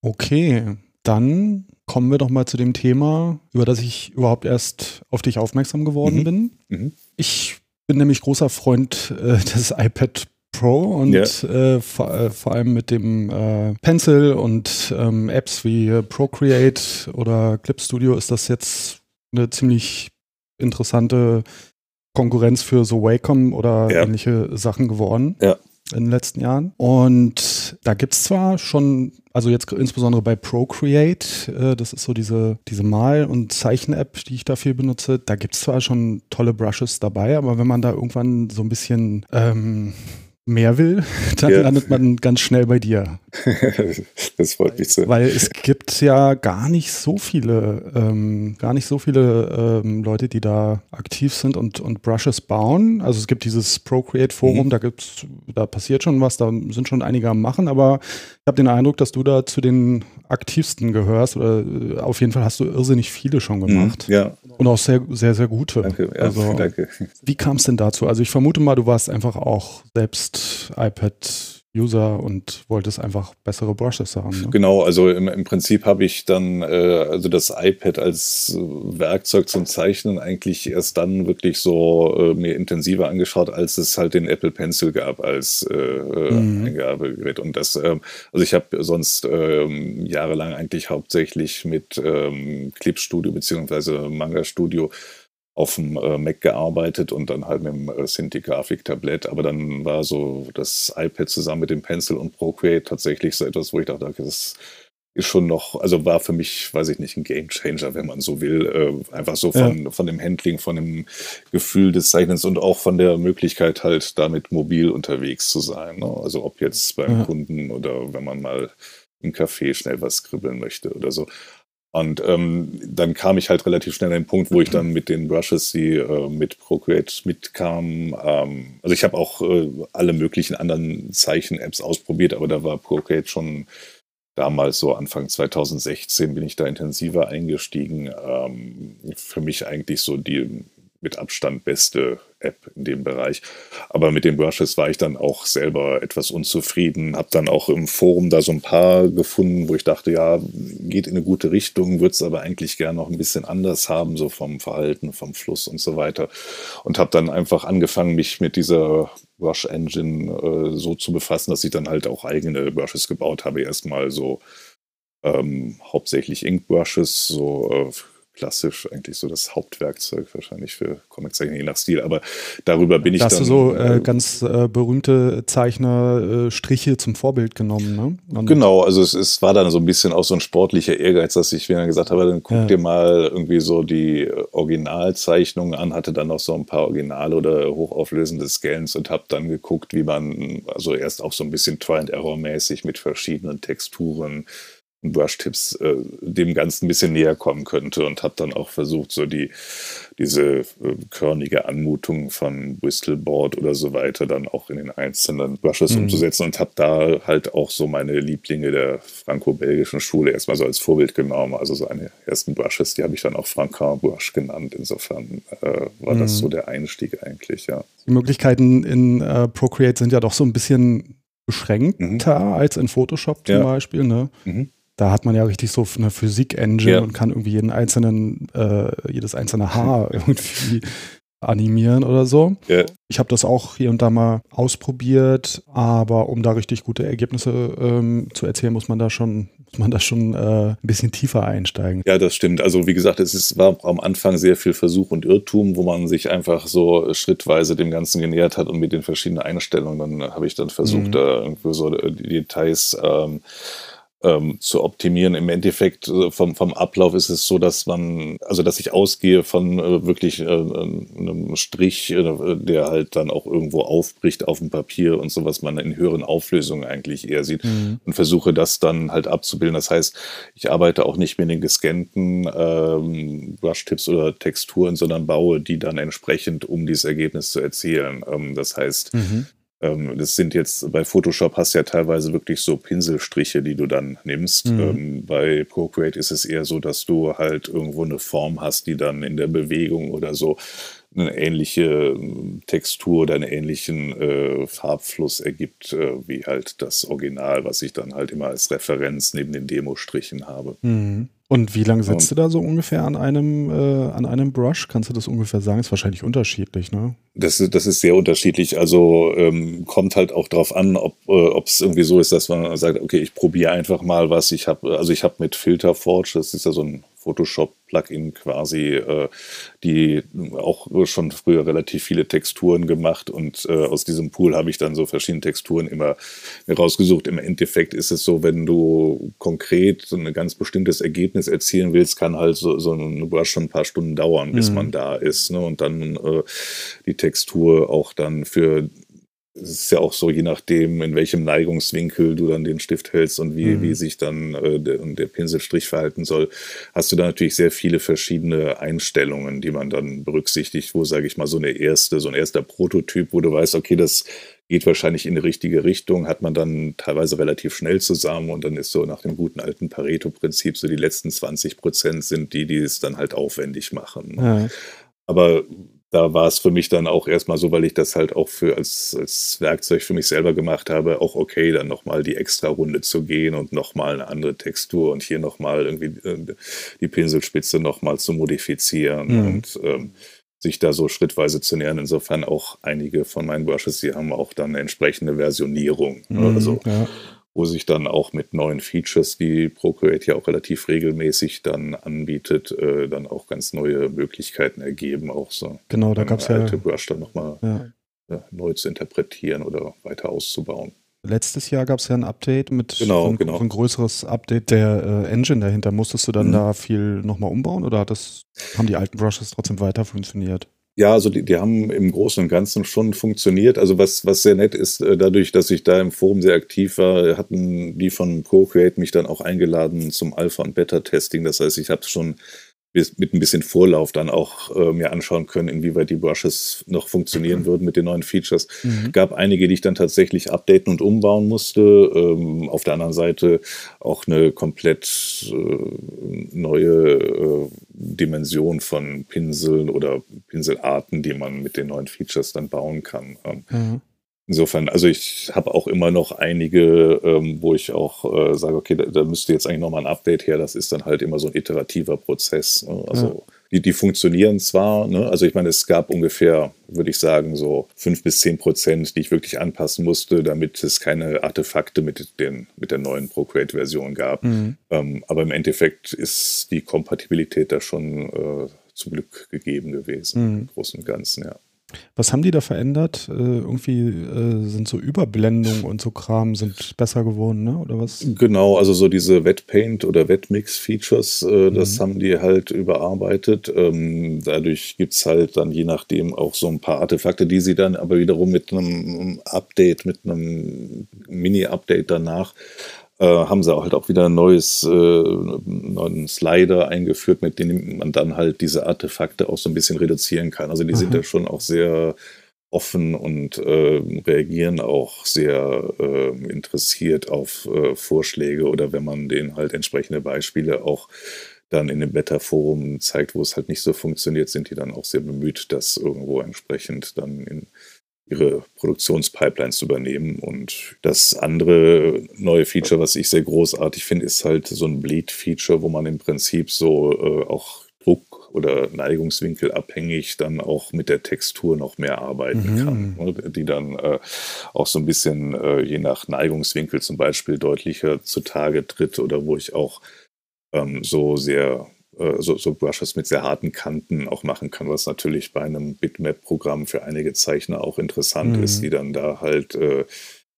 Okay, dann kommen wir doch mal zu dem Thema, über das ich überhaupt erst auf dich aufmerksam geworden mhm. bin. Mhm. Ich bin nämlich großer Freund äh, des iPad Pro und ja. äh, vor, äh, vor, allem mit dem äh, Pencil und ähm, Apps wie Procreate oder Clip Studio ist das jetzt eine ziemlich interessante Konkurrenz für so Wacom oder ja. ähnliche Sachen geworden. Ja in den letzten Jahren. Und da gibt es zwar schon, also jetzt insbesondere bei Procreate, äh, das ist so diese, diese Mal- und Zeichen-App, die ich dafür benutze, da gibt es zwar schon tolle Brushes dabei, aber wenn man da irgendwann so ein bisschen ähm, mehr will, dann ja. landet man ganz schnell bei dir. das freut mich so. Weil es gibt ja gar nicht so viele, ähm, gar nicht so viele ähm, Leute, die da aktiv sind und, und Brushes bauen. Also es gibt dieses Procreate Forum, mhm. da gibt's, da passiert schon was, da sind schon einige am machen, aber ich habe den Eindruck, dass du da zu den aktivsten gehörst oder äh, auf jeden Fall hast du irrsinnig viele schon mhm, gemacht. Mhm, ja. Und auch sehr, sehr, sehr gute. Danke, ja, also, danke. Wie kam es denn dazu? Also ich vermute mal, du warst einfach auch selbst iPad User und wolltest einfach bessere Brushes haben. Ne? Genau, also im, im Prinzip habe ich dann äh, also das iPad als Werkzeug zum Zeichnen eigentlich erst dann wirklich so äh, mir intensiver angeschaut, als es halt den Apple Pencil gab als äh, mhm. Eingabegerät. Und das, äh, also ich habe sonst äh, jahrelang eigentlich hauptsächlich mit ähm, Clip Studio beziehungsweise Manga Studio auf dem äh, Mac gearbeitet und dann halt mit dem äh, Cintiq-Grafik-Tablett. Aber dann war so das iPad zusammen mit dem Pencil und Procreate tatsächlich so etwas, wo ich dachte, das ist schon noch, also war für mich, weiß ich nicht, ein Gamechanger, wenn man so will. Äh, einfach so von, ja. von dem Handling, von dem Gefühl des Zeichnens und auch von der Möglichkeit halt damit mobil unterwegs zu sein. Ne? Also ob jetzt beim ja. Kunden oder wenn man mal im Café schnell was skribbeln möchte oder so. Und ähm, dann kam ich halt relativ schnell an den Punkt, wo ich dann mit den Brushes, die äh, mit Procreate mitkam, ähm, also ich habe auch äh, alle möglichen anderen Zeichen-Apps ausprobiert, aber da war Procreate schon damals so Anfang 2016 bin ich da intensiver eingestiegen. Ähm, für mich eigentlich so die mit Abstand beste App in dem Bereich. Aber mit den Brushes war ich dann auch selber etwas unzufrieden, habe dann auch im Forum da so ein paar gefunden, wo ich dachte, ja, geht in eine gute Richtung, würde es aber eigentlich gerne noch ein bisschen anders haben, so vom Verhalten, vom Fluss und so weiter. Und habe dann einfach angefangen, mich mit dieser Brush Engine äh, so zu befassen, dass ich dann halt auch eigene Brushes gebaut habe. Erstmal so ähm, hauptsächlich Ink Brushes, so äh, klassisch eigentlich so das Hauptwerkzeug wahrscheinlich für Comiczeichner, je nach Stil. Aber darüber bin ich da hast dann... Hast du so äh, ganz äh, berühmte Zeichner äh, Striche zum Vorbild genommen, ne? Und genau, also es, es, war dann so ein bisschen auch so ein sportlicher Ehrgeiz, dass ich mir gesagt habe, dann guck ja. dir mal irgendwie so die Originalzeichnungen an, hatte dann noch so ein paar originale oder hochauflösende Scans und habe dann geguckt, wie man, also erst auch so ein bisschen Try-and-Error-mäßig mit verschiedenen Texturen Brush-Tipps äh, dem Ganzen ein bisschen näher kommen könnte und habe dann auch versucht, so die diese äh, körnige Anmutung von Bristol Board oder so weiter dann auch in den einzelnen Brushes mhm. umzusetzen und habe da halt auch so meine Lieblinge der franco-belgischen Schule erstmal so als Vorbild genommen. Also so eine ersten Brushes, die habe ich dann auch Franquin Brush genannt. Insofern äh, war mhm. das so der Einstieg eigentlich, ja. Die Möglichkeiten in äh, Procreate sind ja doch so ein bisschen beschränkter mhm. als in Photoshop zum ja. Beispiel. Ne? Mhm da hat man ja richtig so eine Physik-Engine ja. und kann irgendwie jeden einzelnen, äh, jedes einzelne Haar irgendwie animieren oder so. Ja. Ich habe das auch hier und da mal ausprobiert, aber um da richtig gute Ergebnisse ähm, zu erzielen, muss man da schon, muss man da schon äh, ein bisschen tiefer einsteigen. Ja, das stimmt. Also wie gesagt, es ist, war am Anfang sehr viel Versuch und Irrtum, wo man sich einfach so schrittweise dem Ganzen genähert hat und mit den verschiedenen Einstellungen, dann habe ich dann versucht, mhm. da irgendwie so die Details ähm, ähm, zu optimieren. Im Endeffekt äh, vom, vom Ablauf ist es so, dass man, also dass ich ausgehe von äh, wirklich äh, einem Strich, äh, der halt dann auch irgendwo aufbricht auf dem Papier und so, was man in höheren Auflösungen eigentlich eher sieht mhm. und versuche das dann halt abzubilden. Das heißt, ich arbeite auch nicht mit den gescannten ähm, Brush-Tips oder Texturen, sondern baue die dann entsprechend, um dieses Ergebnis zu erzielen. Ähm, das heißt, mhm das sind jetzt bei Photoshop hast du ja teilweise wirklich so Pinselstriche, die du dann nimmst. Mhm. Ähm, bei Procreate ist es eher so, dass du halt irgendwo eine Form hast, die dann in der Bewegung oder so eine ähnliche ähm, Textur oder einen ähnlichen äh, Farbfluss ergibt, äh, wie halt das Original, was ich dann halt immer als Referenz neben den Demostrichen habe. Mhm. Und wie lange sitzt du da so ungefähr an einem, äh, an einem Brush? Kannst du das ungefähr sagen? Ist wahrscheinlich unterschiedlich, ne? Das, das ist sehr unterschiedlich. Also ähm, kommt halt auch darauf an, ob äh, es irgendwie so ist, dass man sagt, okay, ich probiere einfach mal was. Ich habe, also ich habe mit Filter Forge, das ist ja so ein Photoshop-Plugin quasi, äh, die auch schon früher relativ viele Texturen gemacht und äh, aus diesem Pool habe ich dann so verschiedene Texturen immer rausgesucht. Im Endeffekt ist es so, wenn du konkret so ein ganz bestimmtes Ergebnis erzielen willst, kann halt so, so ein Brush schon ein paar Stunden dauern, bis mhm. man da ist. Ne? Und dann äh, die Textur auch dann für es ist ja auch so, je nachdem, in welchem Neigungswinkel du dann den Stift hältst und wie, mhm. wie sich dann äh, der, der, Pinselstrich verhalten soll, hast du da natürlich sehr viele verschiedene Einstellungen, die man dann berücksichtigt, wo, sage ich mal, so eine erste, so ein erster Prototyp, wo du weißt, okay, das geht wahrscheinlich in die richtige Richtung, hat man dann teilweise relativ schnell zusammen und dann ist so nach dem guten alten Pareto-Prinzip so die letzten 20 Prozent sind die, die es dann halt aufwendig machen. Ja. Aber da war es für mich dann auch erstmal so, weil ich das halt auch für als, als Werkzeug für mich selber gemacht habe, auch okay, dann nochmal die extra Runde zu gehen und nochmal eine andere Textur und hier nochmal irgendwie äh, die Pinselspitze nochmal zu modifizieren mhm. und ähm, sich da so schrittweise zu nähern. Insofern auch einige von meinen Brushes, die haben auch dann eine entsprechende Versionierung. Mhm, also ja wo sich dann auch mit neuen Features, die Procreate ja auch relativ regelmäßig dann anbietet, äh, dann auch ganz neue Möglichkeiten ergeben, auch so genau, da gab's alte ja, Brush dann nochmal ja. ja, neu zu interpretieren oder weiter auszubauen. Letztes Jahr gab es ja ein Update mit genau, ein, genau. ein größeres Update der äh, Engine dahinter. Musstest du dann mhm. da viel nochmal umbauen oder das, haben die alten Brushes trotzdem weiter funktioniert? Ja, also die, die haben im Großen und Ganzen schon funktioniert. Also was, was sehr nett ist, äh, dadurch, dass ich da im Forum sehr aktiv war, hatten die von Procreate mich dann auch eingeladen zum Alpha- und Beta-Testing. Das heißt, ich habe schon mit ein bisschen Vorlauf dann auch äh, mir anschauen können, inwieweit die Brushes noch funktionieren mhm. würden mit den neuen Features. Mhm. Gab einige, die ich dann tatsächlich updaten und umbauen musste. Ähm, auf der anderen Seite auch eine komplett äh, neue äh, Dimension von Pinseln oder Pinselarten, die man mit den neuen Features dann bauen kann. Ähm, mhm. Insofern, also ich habe auch immer noch einige, ähm, wo ich auch äh, sage, okay, da, da, müsste jetzt eigentlich nochmal ein Update her. Das ist dann halt immer so ein iterativer Prozess. Ne? Also ja. die, die funktionieren zwar, ne? also ich meine, es gab ungefähr, würde ich sagen, so fünf bis zehn Prozent, die ich wirklich anpassen musste, damit es keine Artefakte mit, den, mit der neuen Procreate-Version gab. Mhm. Ähm, aber im Endeffekt ist die Kompatibilität da schon äh, zum Glück gegeben gewesen, mhm. im Großen und Ganzen, ja. Was haben die da verändert? Äh, irgendwie äh, sind so Überblendungen und so Kram sind besser geworden, ne? Oder was? Genau, also so diese Wetpaint oder Wetmix-Features, äh, mhm. das haben die halt überarbeitet. Ähm, dadurch gibt es halt dann je nachdem auch so ein paar Artefakte, die sie dann aber wiederum mit einem Update, mit einem Mini-Update danach äh, haben sie halt auch wieder ein neues, äh, neuen Slider eingeführt, mit dem man dann halt diese Artefakte auch so ein bisschen reduzieren kann. Also die Aha. sind ja schon auch sehr offen und äh, reagieren auch sehr äh, interessiert auf äh, Vorschläge oder wenn man denen halt entsprechende Beispiele auch dann in dem Beta-Forum zeigt, wo es halt nicht so funktioniert, sind die dann auch sehr bemüht, das irgendwo entsprechend dann in ihre Produktionspipelines zu übernehmen. Und das andere neue Feature, was ich sehr großartig finde, ist halt so ein Bleed-Feature, wo man im Prinzip so äh, auch Druck oder Neigungswinkel abhängig dann auch mit der Textur noch mehr arbeiten mhm. kann, ne? die dann äh, auch so ein bisschen äh, je nach Neigungswinkel zum Beispiel deutlicher zutage tritt oder wo ich auch ähm, so sehr so, so Brushes mit sehr harten Kanten auch machen kann, was natürlich bei einem Bitmap-Programm für einige Zeichner auch interessant mhm. ist, die dann da halt äh,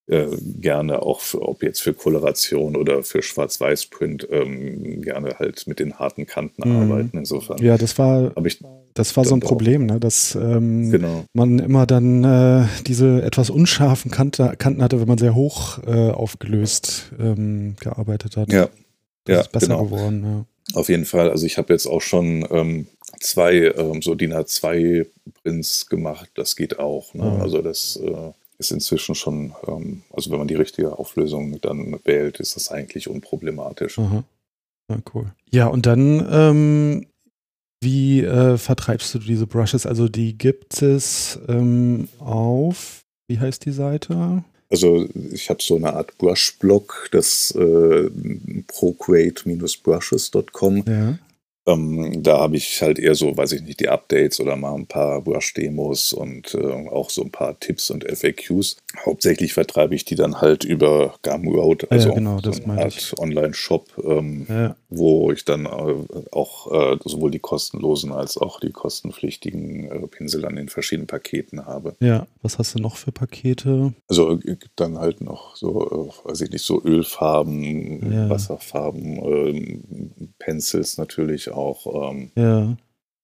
äh, gerne auch, für, ob jetzt für Koloration oder für Schwarz-Weiß-Print, ähm, gerne halt mit den harten Kanten mhm. arbeiten. Insofern. Ja, das war, das war so ein Problem, ne? dass ähm, genau. man immer dann äh, diese etwas unscharfen Kante, Kanten hatte, wenn man sehr hoch äh, aufgelöst ähm, gearbeitet hat. Ja, das ja, ist besser genau. geworden. Ja. Auf jeden Fall. Also ich habe jetzt auch schon ähm, zwei ähm, so DIN A2 Prints gemacht. Das geht auch. Ne? Ah. Also das äh, ist inzwischen schon, ähm, also wenn man die richtige Auflösung dann wählt, ist das eigentlich unproblematisch. Aha. Ja, cool. Ja, und dann, ähm, wie äh, vertreibst du diese Brushes? Also die gibt es ähm, auf, wie heißt die Seite? Also ich habe so eine Art Brush-Blog, das äh, procreate-brushes.com. Ja. Ähm, da habe ich halt eher so, weiß ich nicht, die Updates oder mal ein paar Brush-Demos und äh, auch so ein paar Tipps und FAQs. Hauptsächlich vertreibe ich die dann halt über Gumroad, also ja, genau, so eine Art Online-Shop, ähm, Ja. wo ich dann äh, auch äh, sowohl die kostenlosen als auch die kostenpflichtigen äh, Pinsel an den verschiedenen Paketen habe. ja, was hast du noch für Pakete? Also äh, gibt dann halt noch so, äh, weiß ich nicht, so Ölfarben, Ja. Wasserfarben, ähm, Pencils natürlich auch. Ähm, Ja,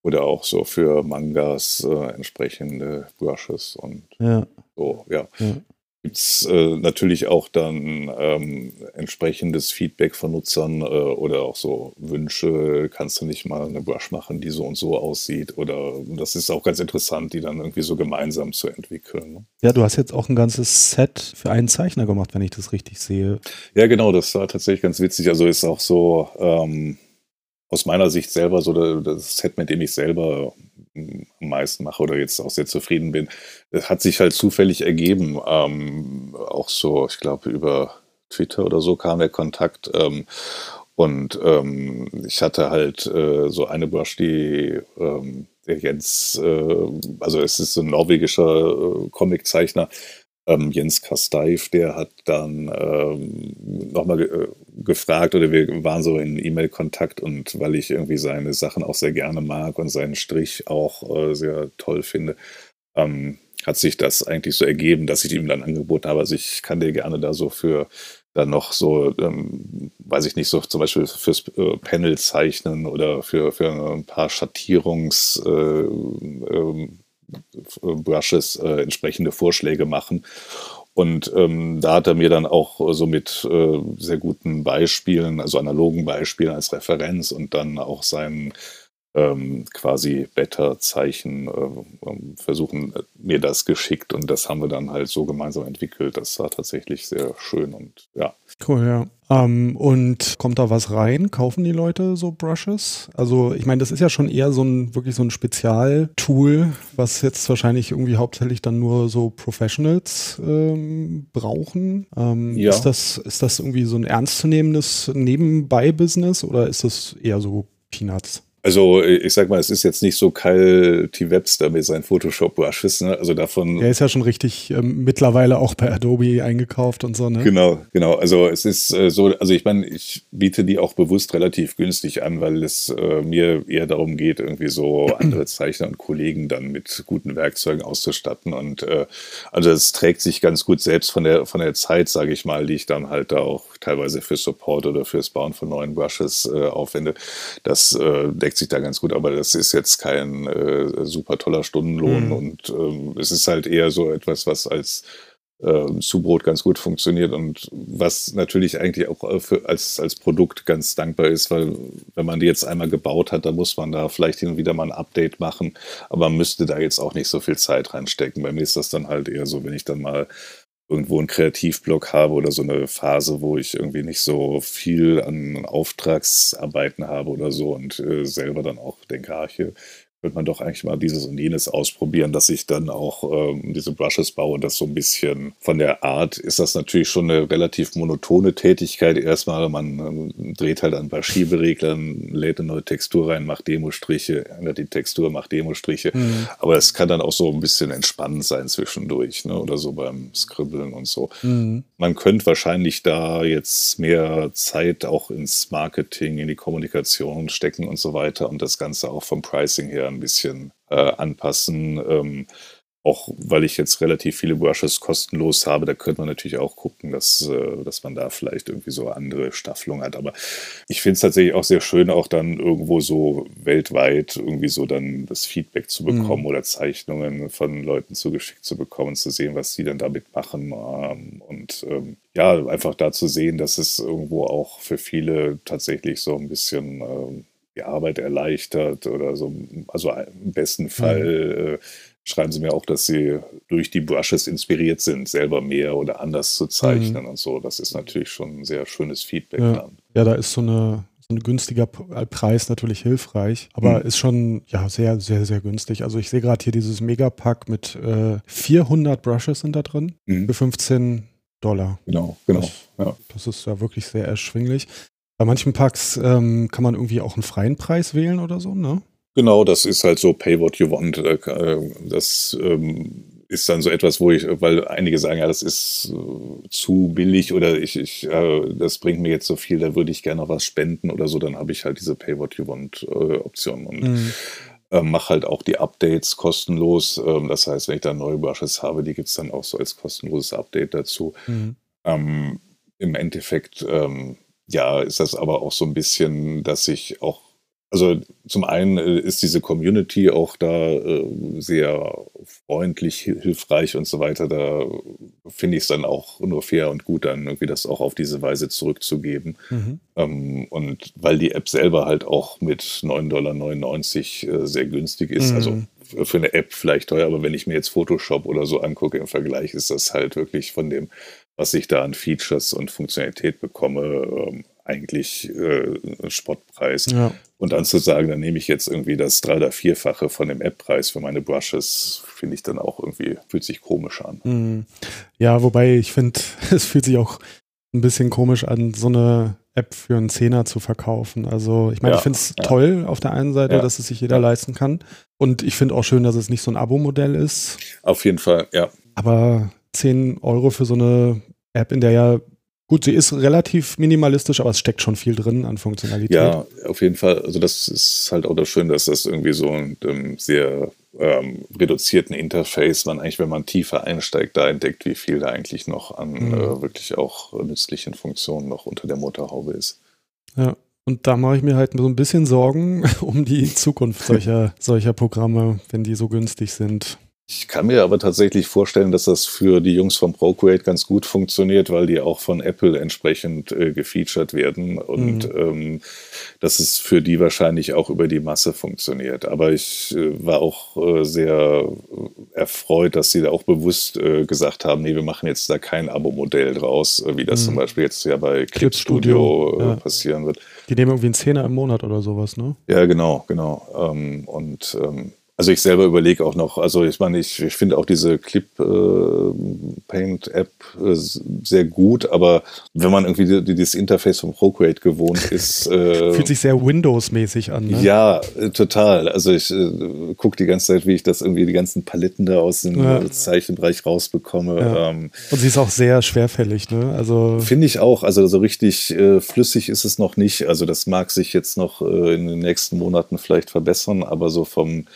oder auch so für Mangas äh, entsprechende Brushes und ja, so, ja. ja. Gibt es äh, natürlich auch dann ähm, entsprechendes Feedback von Nutzern äh, oder auch so Wünsche, kannst du nicht mal eine Brush machen, die so und so aussieht? Oder das ist auch ganz interessant, die dann irgendwie so gemeinsam zu entwickeln. Ne? Ja, du hast jetzt auch ein ganzes Set für einen Zeichner gemacht, wenn ich das richtig sehe. Ja, genau, das war tatsächlich ganz witzig. Also ist auch so ähm, aus meiner Sicht selber so das Set, mit dem ich selber mm, am meisten mache oder jetzt auch sehr zufrieden bin. Das hat sich halt zufällig ergeben. Ähm, auch so, ich glaube, über Twitter oder so kam der Kontakt. Ähm, und ähm, ich hatte halt äh, so eine Brush, die ähm, der Jens, äh, also es ist so ein norwegischer äh, Comiczeichner, ähm, Jens Kasteif, der hat dann ähm, nochmal ge äh, gefragt oder wir waren so in E-Mail-Kontakt und weil ich irgendwie seine Sachen auch sehr gerne mag und seinen Strich auch äh, sehr toll finde, ähm, hat sich das eigentlich so ergeben, dass ich ihm dann angeboten habe. Also ich kann dir gerne da so für dann noch so, ähm, weiß ich nicht, so zum Beispiel fürs äh, Panel zeichnen oder für, für ein paar Schattierungs äh, ähm, Brushes äh, entsprechende Vorschläge machen. Und ähm, da hat er mir dann auch so mit äh, sehr guten Beispielen, also analogen Beispielen als Referenz und dann auch seinen ähm, quasi Beta-Zeichen äh, ähm, versuchen, äh, mir das geschickt und das haben wir dann halt so gemeinsam entwickelt. Das war tatsächlich sehr schön und ja. Cool, ja. Ähm, und kommt da was rein? Kaufen die Leute so Brushes? Also, ich meine, das ist ja schon eher so ein wirklich so ein Spezialtool, was jetzt wahrscheinlich irgendwie hauptsächlich dann nur so Professionals ähm, brauchen. Ähm, Ja. Ist das, ist das irgendwie so ein ernstzunehmendes Nebenbei-Business oder ist das eher so Peanuts? Also ich sag mal, es ist jetzt nicht so Kyle T. Webster mit seinen Photoshop-Brushes, ne? Also davon Er ist ja schon richtig ähm, mittlerweile auch bei Adobe eingekauft und so, ne? Genau, genau. Also es ist äh, so, also ich meine, ich biete die auch bewusst relativ günstig an, weil es äh, mir eher darum geht, irgendwie so andere Zeichner und Kollegen dann mit guten Werkzeugen auszustatten. Und äh, also es trägt sich ganz gut selbst von der von der Zeit, sage ich mal, die ich dann halt da auch teilweise für Support oder fürs Bauen von neuen Brushes äh, aufwende. Das äh, deckt sich da ganz gut, aber das ist jetzt kein äh, super toller Stundenlohn Mhm. und ähm, es ist halt eher so etwas, was als ähm, Zubrot ganz gut funktioniert und was natürlich eigentlich auch äh, für, als, als Produkt ganz dankbar ist, weil wenn man die jetzt einmal gebaut hat, dann muss man da vielleicht hin und wieder mal ein Update machen, aber man müsste da jetzt auch nicht so viel Zeit reinstecken. Bei mir ist das dann halt eher so, wenn ich dann mal irgendwo einen Kreativblock habe oder so eine Phase, wo ich irgendwie nicht so viel an Auftragsarbeiten habe oder so und äh, selber dann auch denke, ah, hier könnte man doch eigentlich mal dieses und jenes ausprobieren, dass ich dann auch ähm, diese Brushes baue und das so ein bisschen von der Art ist das natürlich schon eine relativ monotone Tätigkeit. Erstmal, man ähm, dreht halt an ein paar Schiebereglern, lädt eine neue Textur rein, macht Demo-Striche, ändert die Textur, macht Demo-Striche. Mhm. Aber es kann dann auch so ein bisschen entspannend sein zwischendurch, ne? oder so beim Scribbeln und so. Mhm. Man könnte wahrscheinlich da jetzt mehr Zeit auch ins Marketing, in die Kommunikation stecken und so weiter und das Ganze auch vom Pricing her ein bisschen äh, anpassen. Ähm, auch weil ich jetzt relativ viele Brushes kostenlos habe, da könnte man natürlich auch gucken, dass, äh, dass man da vielleicht irgendwie so andere Staffelungen hat. Aber ich finde es tatsächlich auch sehr schön, auch dann irgendwo so weltweit irgendwie so dann das Feedback zu bekommen mhm. oder Zeichnungen von Leuten zugeschickt zu bekommen, zu sehen, was sie dann damit machen. Ähm, und ähm, ja, einfach da zu sehen, dass es irgendwo auch für viele tatsächlich so ein bisschen ähm, die Arbeit erleichtert oder so. Also im besten Fall. Mhm. Äh, schreiben sie mir auch, dass sie durch die Brushes inspiriert sind, selber mehr oder anders zu zeichnen mhm. und so. Das ist natürlich schon ein sehr schönes Feedback. Ja, ja da ist so, eine, so ein günstiger Preis natürlich hilfreich, aber mhm. ist schon ja sehr, sehr, sehr günstig. Also ich sehe gerade hier dieses Megapack mit äh, 400 Brushes sind da drin mhm. für 15 Dollar. Genau, genau. Das, ja. das ist ja wirklich sehr erschwinglich. Bei manchen Packs ähm, kann man irgendwie auch einen freien Preis wählen oder so, ne? Genau, das ist halt so Pay what you want. Äh, äh, das ähm, ist dann so etwas, wo ich, weil einige sagen, ja, das ist äh, zu billig oder ich, ich das bringt mir jetzt so viel, da würde ich gerne noch was spenden oder so, dann habe ich halt diese Pay what you want Option und mhm. mache halt auch die Updates kostenlos. Ähm, das heißt, wenn ich da neue Brushes habe, die gibt es dann auch so als kostenloses Update dazu. Mhm. Ähm, Im Endeffekt, ähm, ja, ist das aber auch so ein bisschen, dass ich auch also zum einen äh, ist diese Community auch da äh, sehr freundlich, hilfreich und so weiter. Da finde ich es dann auch nur fair und gut, dann irgendwie das auch auf diese Weise zurückzugeben. Mhm. Ähm, und weil die App selber halt auch mit 9,99 Dollar äh, sehr günstig ist, also mhm. also für eine App vielleicht teuer, aber wenn ich mir jetzt Photoshop oder so angucke im Vergleich, ist das halt wirklich von dem, was ich da an Features und Funktionalität bekomme, ähm, eigentlich äh, Spottpreis. Ja. Und dann zu sagen, dann nehme ich jetzt irgendwie das drei- oder vierfache von dem App-Preis für meine Brushes, finde ich dann auch irgendwie, fühlt sich komisch an. Mhm. Ja, wobei ich finde, es fühlt sich auch ein bisschen komisch an, so eine App für einen Zehner zu verkaufen. Also ich meine, ja, ich finde es ja. toll auf der einen Seite, ja, dass es sich jeder leisten kann. Und ich finde auch schön, dass es nicht so ein Abo-Modell ist. Auf jeden Fall, ja. Aber 10 Euro für so eine App, in der ja Gut, sie ist relativ minimalistisch, aber es steckt schon viel drin an Funktionalität. Ja, auf jeden Fall. Also das ist halt auch das Schöne, dass das irgendwie so ein ähm, sehr ähm, reduzierten Interface, man eigentlich, wenn man tiefer einsteigt, da entdeckt, wie viel da eigentlich noch an mhm. äh, wirklich auch nützlichen Funktionen noch unter der Motorhaube ist. Ja, und da mache ich mir halt so ein bisschen Sorgen um die Zukunft solcher, solcher Programme, wenn die so günstig sind. Ich kann mir aber tatsächlich vorstellen, dass das für die Jungs von Procreate ganz gut funktioniert, weil die auch von Apple entsprechend äh, gefeatured werden und mhm. ähm, dass es für die wahrscheinlich auch über die Masse funktioniert. Aber ich äh, war auch äh, sehr erfreut, dass sie da auch bewusst äh, gesagt haben, nee, wir machen jetzt da kein Abo-Modell draus, äh, wie das mhm. zum Beispiel jetzt ja bei Clip Studio, Studio äh, ja. passieren wird. Die nehmen irgendwie einen Zehner im Monat oder sowas, ne? Ja, genau, genau. Ähm, und ähm, also ich selber überlege auch noch, also ich meine, ich, ich finde auch diese Clip äh, Paint App äh, sehr gut, aber wenn man irgendwie die, dieses Interface von Procreate gewohnt ist. Äh, Fühlt sich sehr Windows-mäßig an. Ne? Ja, äh, total. Also ich äh, gucke die ganze Zeit, wie ich das irgendwie die ganzen Paletten da aus dem ja. Zeichenbereich rausbekomme. Ja. Ähm, Und sie ist auch sehr schwerfällig, ne? Also finde ich auch. Also so richtig äh, flüssig ist es noch nicht. Also das mag sich jetzt noch in den nächsten Monaten vielleicht verbessern, aber so vom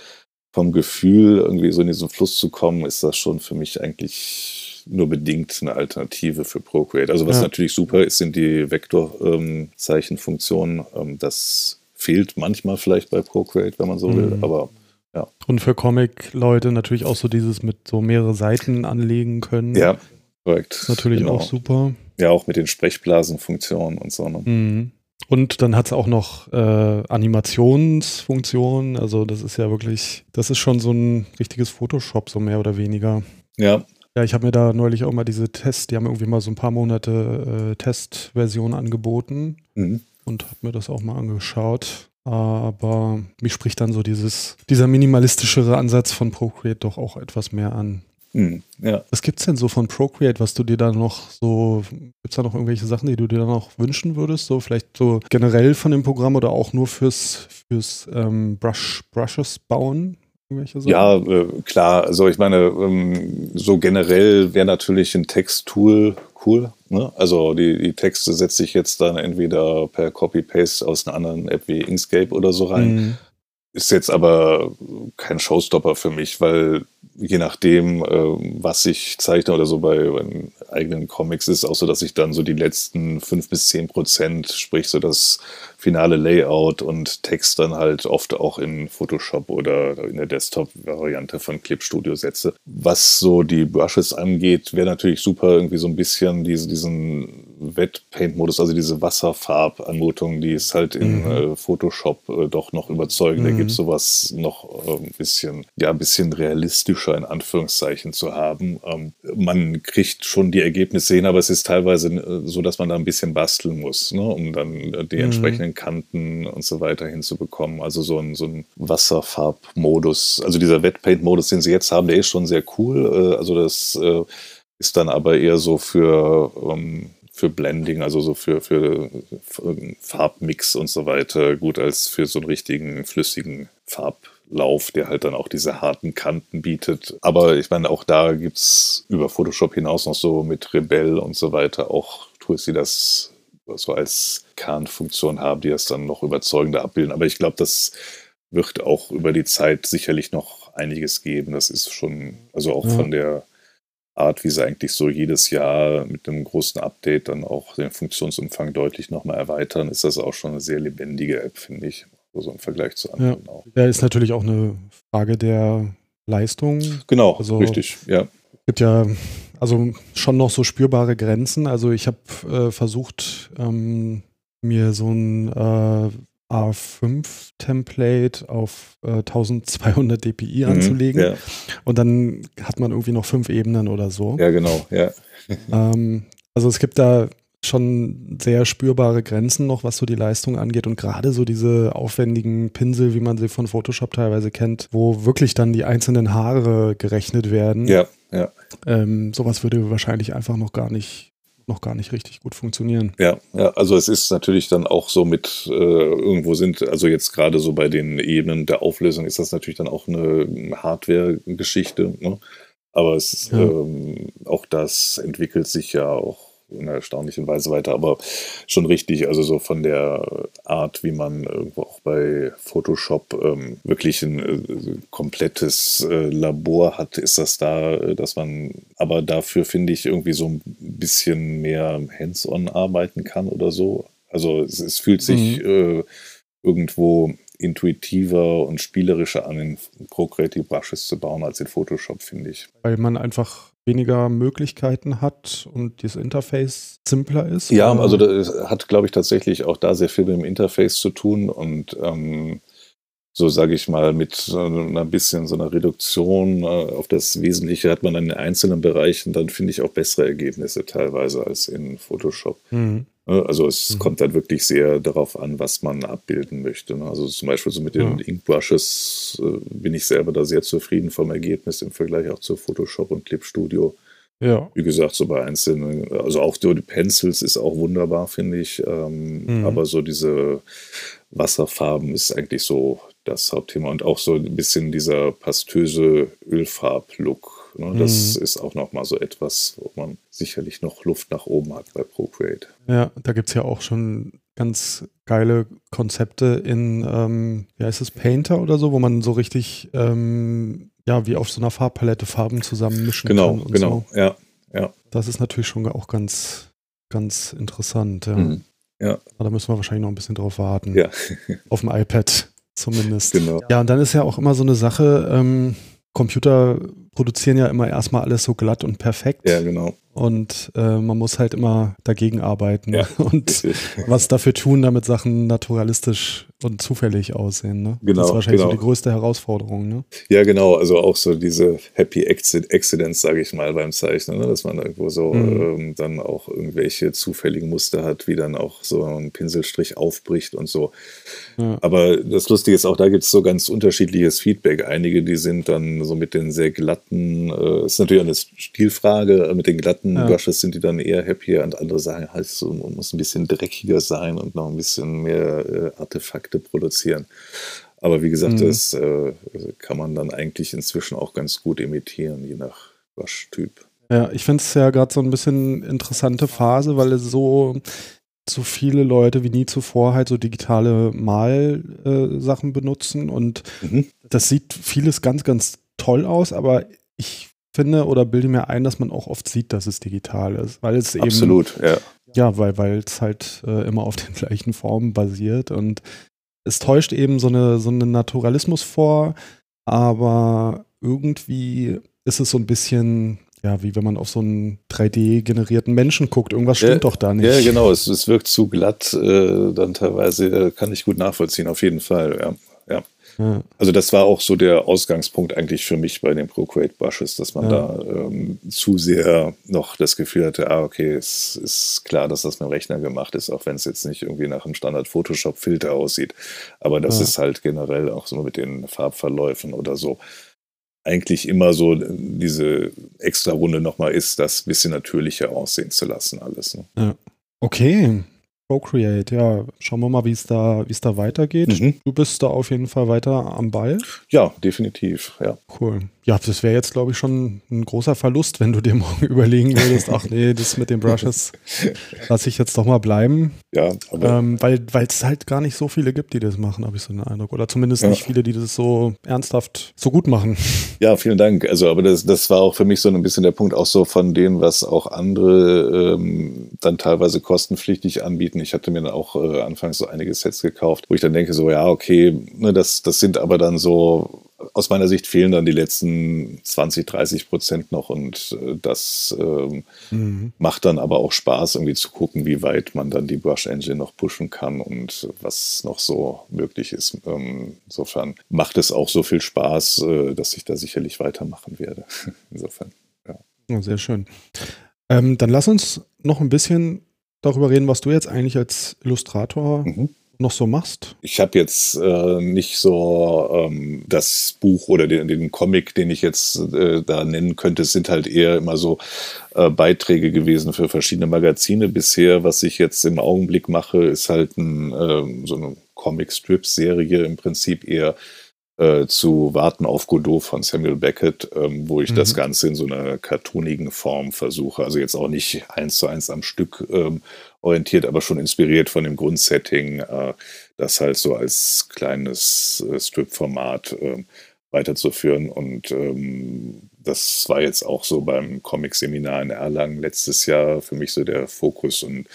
vom Gefühl, irgendwie so in diesen Fluss zu kommen, ist das schon für mich eigentlich nur bedingt eine Alternative für Procreate. Also was ja. natürlich super ist, sind die Vektorzeichenfunktionen. Ähm, das fehlt manchmal vielleicht bei Procreate, wenn man so mhm. will, aber ja. Und für Comic-Leute natürlich auch so dieses mit so mehrere Seiten anlegen können. Ja, korrekt. Ist natürlich genau. auch super. Ja, auch mit den Sprechblasenfunktionen und so. Ne? Mhm. Und dann hat es auch noch äh, Animationsfunktionen. Also das ist ja wirklich, das ist schon so ein richtiges Photoshop, so mehr oder weniger. Ja. Ja, ich habe mir da neulich auch mal diese Tests, die haben irgendwie mal so ein paar Monate äh, Testversion angeboten mhm. und habe mir das auch mal angeschaut. Aber mich spricht dann so dieses, dieser minimalistischere Ansatz von Procreate doch auch etwas mehr an. Hm, ja. Was gibt es denn so von Procreate, was du dir da noch so, gibt es da noch irgendwelche Sachen, die du dir da noch wünschen würdest? So vielleicht so generell von dem Programm oder auch nur fürs, fürs ähm, Brush, Brushes bauen? Ja, äh, klar. Also ich meine, ähm, so generell wäre natürlich ein Texttool cool. Ne? Also die, die Texte setze ich jetzt dann entweder per Copy-Paste aus einer anderen App wie Inkscape oder so rein. Mhm. Ist jetzt aber kein Showstopper für mich, weil je nachdem, äh, was ich zeichne oder so bei, bei eigenen Comics, ist auch so, dass ich dann so die letzten fünf bis zehn Prozent, sprich so das finale Layout und Text dann halt oft auch in Photoshop oder in der Desktop-Variante von Clip Studio setze. Was so die Brushes angeht, wäre natürlich super, irgendwie so ein bisschen diese, diesen Wet-Paint-Modus, also diese Wasserfarbanmutung, die ist halt in mhm. äh, Photoshop äh, doch noch überzeugend. Mhm. Da gibt es sowas noch äh, ein bisschen, ja, ein bisschen realistischer in Anführungszeichen zu haben. Ähm, man kriegt schon die Ergebnisse hin, aber es ist teilweise äh, so, dass man da ein bisschen basteln muss, ne, um dann äh, die mhm. entsprechenden Kanten und so weiter hinzubekommen. Also so ein, so ein Wasserfarbmodus. Also dieser Wet-Paint-Modus, den sie jetzt haben, der ist schon sehr cool. Äh, also das ist dann aber eher so für ähm, für Blending, also so für, für, Farbmix und so weiter, gut als für so einen richtigen flüssigen Farblauf, der halt dann auch diese harten Kanten bietet. Aber ich meine, auch da gibt es über Photoshop hinaus noch so mit Rebell und so weiter auch Tools, die das so als Kernfunktion haben, die das dann noch überzeugender abbilden. Aber ich glaube, das wird auch über die Zeit sicherlich noch einiges geben. Das ist schon, also auch ja. von der Art, wie sie eigentlich so jedes Jahr mit einem großen Update dann auch den Funktionsumfang deutlich nochmal erweitern, ist das auch schon eine sehr lebendige App, finde ich. So im Vergleich zu anderen ja. auch. Ja, ist natürlich auch eine Frage der Leistung. Genau, also, richtig, ja. Es gibt ja also schon noch so spürbare Grenzen. Also ich habe äh, versucht, ähm, mir so ein äh, A5-Template auf äh, 1200 dpi mhm, anzulegen. Ja. Und dann hat man irgendwie noch fünf Ebenen oder so. Ja, genau, ja. ähm, also es gibt da schon sehr spürbare Grenzen noch, was so die Leistung angeht. Und gerade so diese aufwendigen Pinsel, wie man sie von Photoshop teilweise kennt, wo wirklich dann die einzelnen Haare gerechnet werden. Ja, ja. Ähm, sowas würde wahrscheinlich einfach noch gar nicht noch gar nicht richtig gut funktionieren. Ja, ja, also es ist natürlich dann auch so mit, äh, irgendwo sind, also jetzt gerade so bei den Ebenen der Auflösung ist das natürlich dann auch eine Hardware-Geschichte. Ne? Aber es, ja. ähm, auch das entwickelt sich ja auch in einer erstaunlichen Weise weiter, aber schon richtig, also so von der Art, wie man irgendwo auch bei Photoshop ähm, wirklich ein äh, komplettes äh, Labor hat, ist das da, äh, dass man aber dafür finde ich irgendwie so ein bisschen mehr hands-on arbeiten kann oder so. Also es, es fühlt sich mhm. äh, irgendwo intuitiver und spielerischer an, in Procreative Brushes zu bauen als in Photoshop, finde ich. Weil man einfach weniger Möglichkeiten hat und das Interface simpler ist? Ja, oder? also das hat, glaube ich, tatsächlich auch da sehr viel mit dem Interface zu tun und ähm, so sage ich mal, mit so einer bisschen so einer Reduktion äh, auf das Wesentliche hat man in einzelnen Bereichen dann, finde ich, auch bessere Ergebnisse teilweise als in Photoshop. Mhm. Ne, also es mhm. kommt dann wirklich sehr darauf an, was man abbilden möchte. Ne? Also zum Beispiel so mit den ja. Inkbrushes äh, bin ich selber da sehr zufrieden vom Ergebnis im Vergleich auch zu Photoshop und Clip Studio. Ja. Wie gesagt, so bei einzelnen, also auch die Pencils ist auch wunderbar, finde ich. Ähm, mhm. Aber so diese Wasserfarben ist eigentlich so das Hauptthema und auch so ein bisschen dieser pastöse Ölfarb-Look. Ne? Das mhm. ist auch nochmal so etwas, wo man sicherlich noch Luft nach oben hat bei Procreate. Ja, da gibt es ja auch schon ganz geile Konzepte in, ähm, wie heißt es, Painter oder so, wo man so richtig, ähm, ja, wie auf so einer Farbpalette Farben zusammen mischen genau, kann. Genau, genau, so. ja, ja. Das ist natürlich schon auch ganz, ganz interessant, ja. Mhm. Ja. Aber da müssen wir wahrscheinlich noch ein bisschen drauf warten. Ja. auf dem iPad zumindest. Genau. Ja, und dann ist ja auch immer so eine Sache, ähm, Computer produzieren ja immer erstmal alles so glatt und perfekt. Ja, genau. Und äh, man muss halt immer dagegen arbeiten ja, und was dafür tun, damit Sachen naturalistisch und zufällig aussehen. Ne? Genau, das ist wahrscheinlich genau. so die größte Herausforderung. Ne? Ja, genau. Also auch so diese Happy Accidents, sage ich mal, beim Zeichnen, ne? dass man irgendwo so mhm. ähm, dann auch irgendwelche zufälligen Muster hat, wie dann auch so ein Pinselstrich aufbricht und so. Ja. Aber das Lustige ist auch, da gibt es so ganz unterschiedliches Feedback. Einige, die sind dann so mit den sehr glatten, äh, ist natürlich eine Stilfrage, mit den glatten glatten ja. Brushes sind die dann eher happier und andere sagen halt so, man muss ein bisschen dreckiger sein und noch ein bisschen mehr äh, Artefakte produzieren. Aber wie gesagt, mhm. das äh, kann man dann eigentlich inzwischen auch ganz gut imitieren, je nach Brush-Typ. Ja, ich finde es ja gerade so ein bisschen interessante Phase, weil es so so viele Leute wie nie zuvor halt so digitale Malsachen äh, benutzen und mhm. das sieht vieles ganz, ganz toll aus, aber ich finde oder bilde mir ein, dass man auch oft sieht, dass es digital ist, weil es eben absolut, ja, ja, weil weil es halt äh, immer auf den gleichen Formen basiert und es täuscht eben so eine so einen Naturalismus vor, aber irgendwie ist es so ein bisschen ja, wie wenn man auf so einen 3D-generierten Menschen guckt. Irgendwas stimmt ja, doch da nicht. Ja, genau. Es, es wirkt zu glatt, äh, dann teilweise. Äh, kann ich gut nachvollziehen, auf jeden Fall. Ja. Ja. ja. Also, das war auch so der Ausgangspunkt eigentlich für mich bei den Procreate Brushes, dass man da ähm, zu sehr noch das Gefühl hatte, ah, okay, es ist klar, dass das mit dem Rechner gemacht ist, auch wenn es jetzt nicht irgendwie nach einem Standard-Photoshop-Filter aussieht. Aber das ist halt generell auch so mit den Farbverläufen oder so eigentlich immer so diese extra Runde nochmal ist, das ein bisschen natürlicher aussehen zu lassen, alles. Ne? Ja. Okay, Procreate, ja, schauen wir mal, wie es da, wie es da weitergeht. Mhm. Du bist da auf jeden Fall weiter am Ball. Ja, definitiv, ja. Cool. Ja, das wäre jetzt, glaube ich, schon ein großer Verlust, wenn du dir morgen überlegen würdest, ach nee, das mit den Brushes lasse ich jetzt doch mal bleiben. Ja, aber. Ähm, weil es halt gar nicht so viele gibt, die das machen, habe ich so den Eindruck. Oder zumindest ja. nicht viele, die das so ernsthaft so gut machen. Ja, vielen Dank. Also, aber das, das war auch für mich so ein bisschen der Punkt, auch so von dem, was auch andere ähm, dann teilweise kostenpflichtig anbieten. Ich hatte mir dann auch äh, anfangs so einige Sets gekauft, wo ich dann denke, so, ja, okay, ne, das, das sind aber dann so aus meiner Sicht fehlen dann die letzten 20, 30 Prozent noch und äh, das ähm, mhm. macht dann aber auch Spaß, irgendwie zu gucken, wie weit man dann die Brush Engine noch pushen kann und was noch so möglich ist. Ähm, insofern macht es auch so viel Spaß, äh, dass ich da sicherlich weitermachen werde. Insofern, ja. Oh, sehr schön. Ähm, dann lass uns noch ein bisschen darüber reden, was du jetzt eigentlich als Illustrator mhm noch so machst? Ich habe jetzt äh, nicht so ähm, das Buch oder den, den, Comic, den ich jetzt äh, da nennen könnte. Es sind halt eher immer so äh, Beiträge gewesen für verschiedene Magazine bisher. Was ich jetzt im Augenblick mache, ist halt ein, ähm, so eine Comic-Strip-Serie im Prinzip eher äh, zu Warten auf Godot von Samuel Beckett, ähm, wo ich mhm. das Ganze in so einer cartoonigen Form versuche. Also jetzt auch nicht eins zu eins am Stück ähm, orientiert, aber schon inspiriert von dem Grundsetting, äh, das halt so als kleines äh, Strip-Format äh, weiterzuführen. Und ähm, das war jetzt auch so beim Comic-Seminar in Erlangen letztes Jahr für mich so der Fokus und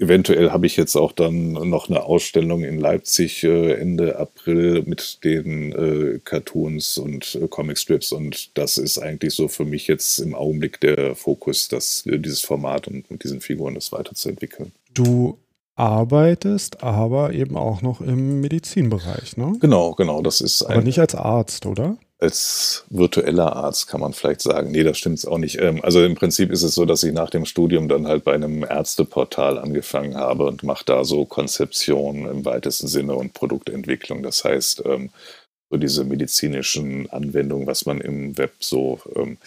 Eventuell habe ich jetzt auch dann noch eine Ausstellung in Leipzig äh, Ende April mit den äh, Cartoons und äh, Comicstrips und das ist eigentlich so für mich jetzt im Augenblick der Fokus, dass äh, dieses Format und mit diesen Figuren das weiterzuentwickeln. Du arbeitest aber eben auch noch im Medizinbereich, ne? Genau, genau, das ist Aber nicht als Arzt, oder? Als virtueller Arzt kann man vielleicht sagen. Nee, das stimmt auch nicht. Ähm, also im Prinzip ist es so, dass ich nach dem Studium dann halt bei einem Ärzteportal angefangen habe und mache da so Konzeption im weitesten Sinne und Produktentwicklung. Das heißt, ähm, so diese medizinischen Anwendungen, was man im Web so ähm,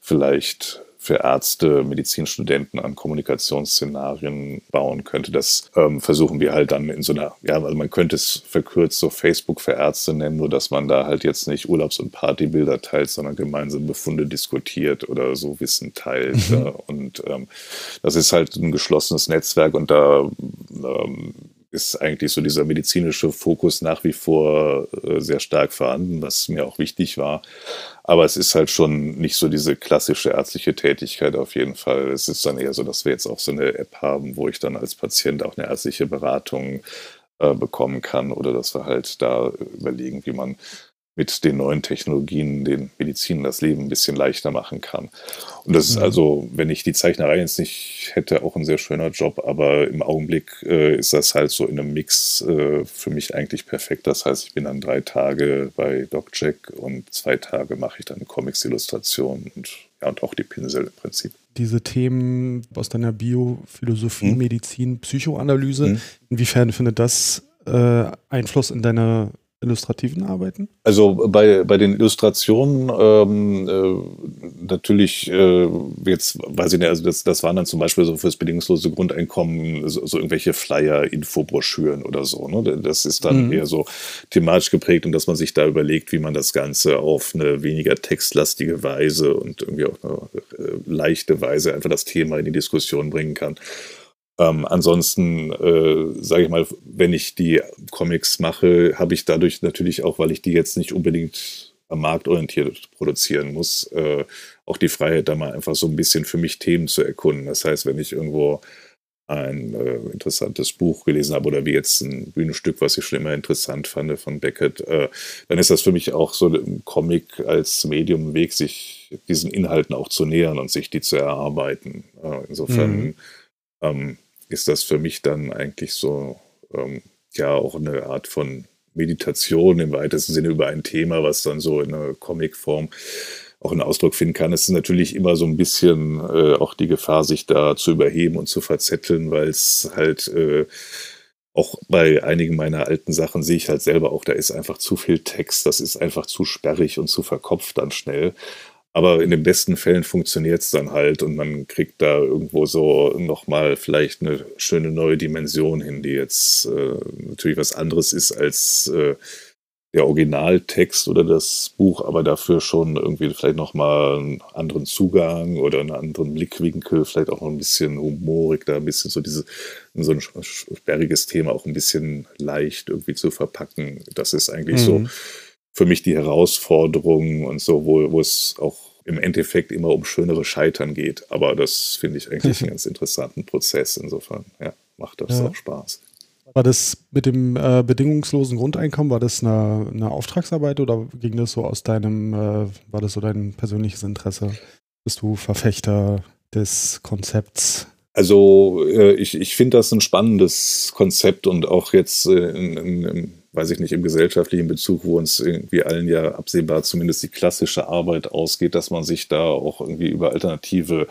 vielleicht für Ärzte, Medizinstudenten an Kommunikationsszenarien bauen könnte. Das ähm, versuchen wir halt dann in so einer, ja, also man könnte es verkürzt so Facebook für Ärzte nennen, nur dass man da halt jetzt nicht Urlaubs- und Partybilder teilt, sondern gemeinsam Befunde diskutiert oder so Wissen teilt. Mhm. Äh, und ähm, das ist halt ein geschlossenes Netzwerk und da ähm, ist eigentlich so dieser medizinische Fokus nach wie vor äh, sehr stark vorhanden, was mir auch wichtig war. Aber es ist halt schon nicht so diese klassische ärztliche Tätigkeit auf jeden Fall. Es ist dann eher so, dass wir jetzt auch so eine App haben, wo ich dann als Patient auch eine ärztliche Beratung äh, bekommen kann oder dass wir halt da überlegen, wie man mit den neuen Technologien den Medizin das Leben ein bisschen leichter machen kann. Und das ist mhm. also, wenn ich die Zeichnerei jetzt nicht hätte, auch ein sehr schöner Job, aber im Augenblick äh, ist das halt so in einem Mix äh, für mich eigentlich perfekt. Das heißt, ich bin dann drei Tage bei DocCheck und zwei Tage mache ich dann Comics-Illustrationen und, ja, und auch die Pinsel im Prinzip. Diese Themen aus deiner Biophilosophie, mhm. Medizin, Psychoanalyse, mhm. inwiefern findet das äh, Einfluss in deine illustrativen Arbeiten? Also bei, bei den Illustrationen ähm, äh, natürlich äh, jetzt weiß ich nicht, also das, das waren dann zum Beispiel so fürs bedingungslose Grundeinkommen so, so irgendwelche Flyer, Infobroschüren oder so. Ne? Das ist dann mhm. eher so thematisch geprägt und dass man sich da überlegt, wie man das Ganze auf eine weniger textlastige Weise und irgendwie auf eine äh, leichte Weise einfach das Thema in die Diskussion bringen kann. Ähm, ansonsten, äh, sage ich mal, wenn ich die Comics mache, habe ich dadurch natürlich auch, weil ich die jetzt nicht unbedingt am Markt orientiert produzieren muss, äh, auch die Freiheit, da mal einfach so ein bisschen für mich Themen zu erkunden. Das heißt, wenn ich irgendwo ein äh, interessantes Buch gelesen habe oder wie jetzt ein Bühnenstück, was ich schon immer interessant fand von Beckett, äh, dann ist das für mich auch so ein Comic als Medium Weg, sich diesen Inhalten auch zu nähern und sich die zu erarbeiten. Äh, insofern mhm. Ähm, ist das für mich dann eigentlich so ähm, ja auch eine Art von Meditation im weitesten Sinne über ein Thema, was dann so in einer Comicform auch einen Ausdruck finden kann. Es ist natürlich immer so ein bisschen äh, auch die Gefahr, sich da zu überheben und zu verzetteln, weil es halt äh, auch bei einigen meiner alten Sachen sehe ich halt selber auch, da ist einfach zu viel Text, das ist einfach zu sperrig und zu verkopft dann schnell. Aber in den besten Fällen funktioniert es dann halt und man kriegt da irgendwo so nochmal vielleicht eine schöne neue Dimension hin, die jetzt äh, natürlich was anderes ist als äh, der Originaltext oder das Buch, aber dafür schon irgendwie vielleicht nochmal einen anderen Zugang oder einen anderen Blickwinkel, vielleicht auch noch ein bisschen humorig, da ein bisschen so diese, so ein sperriges Thema auch ein bisschen leicht irgendwie zu verpacken. Das ist eigentlich mhm. so für mich die Herausforderung und so, wo, wo es auch im Endeffekt immer um schönere Scheitern geht. Aber das finde ich eigentlich einen ganz interessanten Prozess. Insofern, ja, macht das ja. auch Spaß. War das mit dem äh, bedingungslosen Grundeinkommen, war das eine, eine, Auftragsarbeit oder ging das so aus deinem, äh, war das so dein persönliches Interesse? Bist du Verfechter des Konzepts? Also äh, ich, ich finde das ein spannendes Konzept und auch jetzt äh, in, in, in weiß ich nicht, im gesellschaftlichen Bezug, wo uns irgendwie allen ja absehbar zumindest die klassische Arbeit ausgeht, dass man sich da auch irgendwie über alternative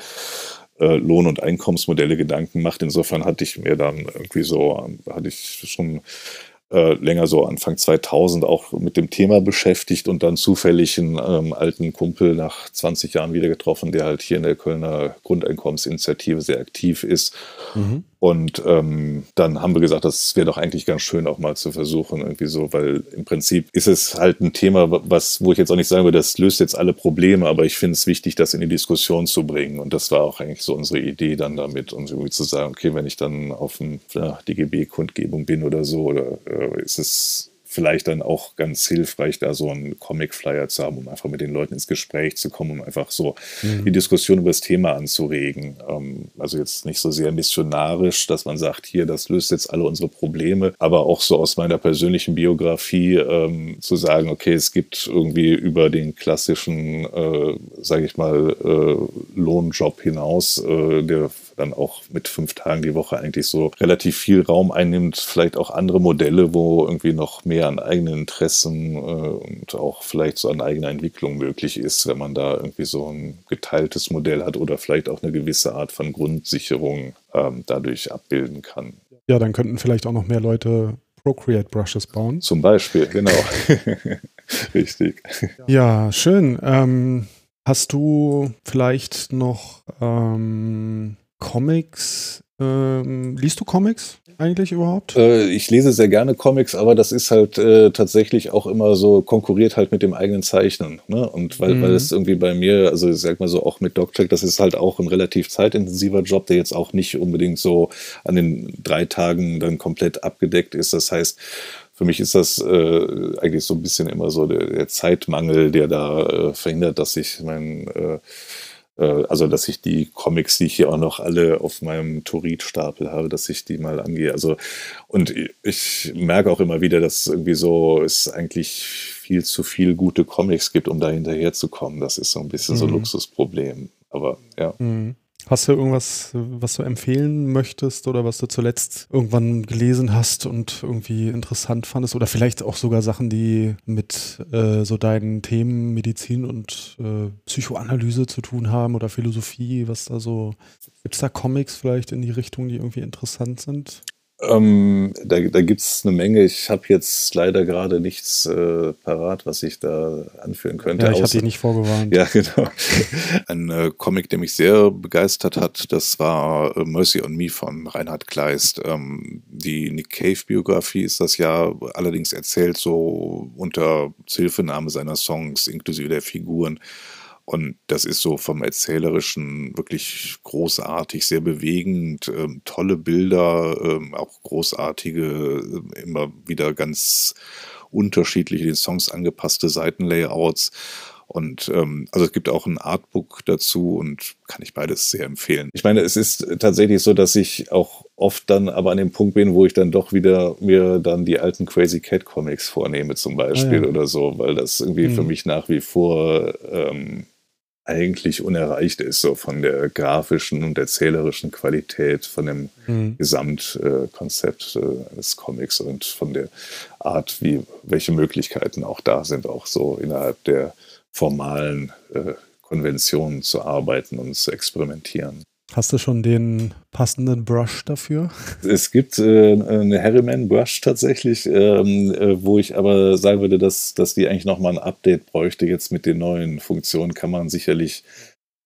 äh, Lohn- und Einkommensmodelle Gedanken macht. Insofern hatte ich mir dann irgendwie so, hatte ich schon äh, länger so Anfang 2000 auch mit dem Thema beschäftigt und dann zufällig einen ähm, alten Kumpel nach 20 Jahren wieder getroffen, der halt hier in der Kölner Grundeinkommensinitiative sehr aktiv ist. Mhm. Und ähm, dann haben wir gesagt, das wäre doch eigentlich ganz schön auch mal zu versuchen, irgendwie so, weil im Prinzip ist es halt ein Thema, was, wo ich jetzt auch nicht sagen würde, das löst jetzt alle Probleme, aber ich finde es wichtig, das in die Diskussion zu bringen. Und das war auch eigentlich so unsere Idee dann damit, und irgendwie zu sagen, okay, wenn ich dann auf eine ja, DGB-Kundgebung bin oder so, oder äh, ist es vielleicht dann auch ganz hilfreich, da so einen Comic-Flyer zu haben, um einfach mit den Leuten ins Gespräch zu kommen, um einfach so mhm. die Diskussion über das Thema anzuregen. Ähm, also jetzt nicht so sehr missionarisch, dass man sagt, hier, das löst jetzt alle unsere Probleme, aber auch so aus meiner persönlichen Biografie ähm, zu sagen, okay, es gibt irgendwie über den klassischen, äh, sage ich mal, äh, Lohnjob hinaus, äh, der dann auch mit fünf Tagen die Woche eigentlich so relativ viel Raum einnimmt. Vielleicht auch andere Modelle, wo irgendwie noch mehr an eigenen Interessen äh, und auch vielleicht so an eigener Entwicklung möglich ist, wenn man da irgendwie so ein geteiltes Modell hat oder vielleicht auch eine gewisse Art von Grundsicherung ähm, dadurch abbilden kann. Ja, dann könnten vielleicht auch noch mehr Leute Procreate Brushes bauen. Zum Beispiel, genau. Richtig. Ja, schön. Ähm, hast du vielleicht noch ähm, Comics. Ähm, liest du Comics eigentlich überhaupt? Äh, ich lese sehr gerne Comics, aber das ist halt äh, tatsächlich auch immer so, konkurriert halt mit dem eigenen Zeichnen. Ne? Und weil, mhm. weil es irgendwie bei mir, also ich sag mal so, auch mit DocTrack, das ist halt auch ein relativ zeitintensiver Job, der jetzt auch nicht unbedingt so an den drei Tagen dann komplett abgedeckt ist. Das heißt, für mich ist das äh, eigentlich so ein bisschen immer so der, der Zeitmangel, der da äh, verhindert, dass ich mein äh, also dass ich die Comics, die ich hier auch noch alle auf meinem Turit-Stapel habe, dass ich die mal angehe. Also und ich merke auch immer wieder, dass irgendwie so es eigentlich viel zu viel gute Comics gibt, um da hinterher zu kommen. Das ist so ein bisschen mhm. so ein Luxusproblem. Aber ja. Mhm. Hast du irgendwas, was du empfehlen möchtest oder was du zuletzt irgendwann gelesen hast und irgendwie interessant fandest? Oder vielleicht auch sogar Sachen, die mit äh, so deinen Themen Medizin und äh, Psychoanalyse zu tun haben oder Philosophie, was da so. Gibt es da Comics vielleicht in die Richtung, die irgendwie interessant sind? Ähm, da da gibt es eine Menge. Ich habe jetzt leider gerade nichts äh, parat, was ich da anführen könnte. Ja, ich habe dich nicht vorgewarnt. Ja, genau. Ein äh, Comic, der mich sehr begeistert hat, das war äh, Mercy on Me von Reinhard Kleist. Ähm, die Nick Cave-Biografie ist das ja allerdings erzählt so unter Zuhilfenahme seiner Songs inklusive der Figuren. Und das ist so vom Erzählerischen wirklich großartig, sehr bewegend, ähm, tolle Bilder, ähm, auch großartige, äh, immer wieder ganz unterschiedliche den Songs angepasste Seitenlayouts. Und ähm, also es gibt auch ein Artbook dazu und kann ich beides sehr empfehlen. Ich meine, es ist tatsächlich so, dass ich auch oft dann aber an dem Punkt bin, wo ich dann doch wieder mir dann die alten Crazy Cat Comics vornehme zum Beispiel ah, ja. oder so, weil das irgendwie mhm. für mich nach wie vor ähm, eigentlich unerreicht ist, so von der grafischen und erzählerischen Qualität, von dem mhm. Gesamtkonzept äh, des Comics und von der Art, wie welche Möglichkeiten auch da sind, auch so innerhalb der formalen äh, Konventionen zu arbeiten und zu experimentieren. Hast du schon den passenden Brush dafür? Es gibt äh, eine Harriman Brush tatsächlich, ähm, äh, wo ich aber sagen würde, dass, dass die eigentlich nochmal ein Update bräuchte. Jetzt mit den neuen Funktionen kann man sicherlich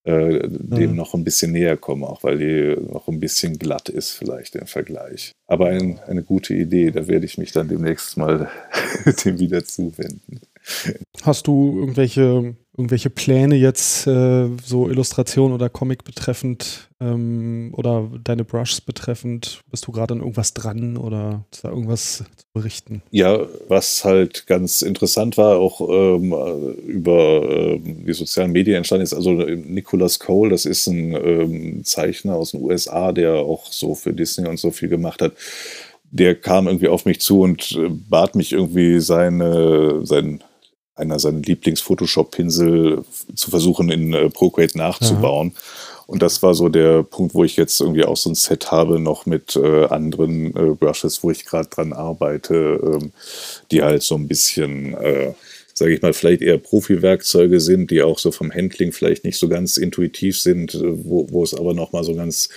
äh, dem mhm. noch ein bisschen näher kommen, auch weil die noch ein bisschen glatt ist vielleicht im Vergleich. Aber ein, eine gute Idee, da werde ich mich dann demnächst mal dem wieder zuwenden. Hast du irgendwelche, irgendwelche Pläne jetzt, äh, so Illustration oder Comic betreffend ähm, oder deine Brushs betreffend? Bist du gerade an irgendwas dran oder ist da irgendwas zu berichten? Ja, was halt ganz interessant war, auch ähm, über ähm, die sozialen Medien entstanden ist, also Nicholas Cole, das ist ein ähm, Zeichner aus den USA, der auch so für Disney und so viel gemacht hat der kam irgendwie auf mich zu und äh, bat mich irgendwie seine, sein einer seiner Lieblings-Photoshop-Pinsel zu versuchen, in äh, Procreate nachzubauen. Aha. Und das war so der Punkt, wo ich jetzt irgendwie auch so ein Set habe, noch mit äh, anderen äh, Brushes, wo ich gerade dran arbeite, ähm, die halt so ein bisschen, äh, sage ich mal, vielleicht eher Profi-Werkzeuge sind, die auch so vom Handling vielleicht nicht so ganz intuitiv sind, äh, wo, wo es aber nochmal so ganz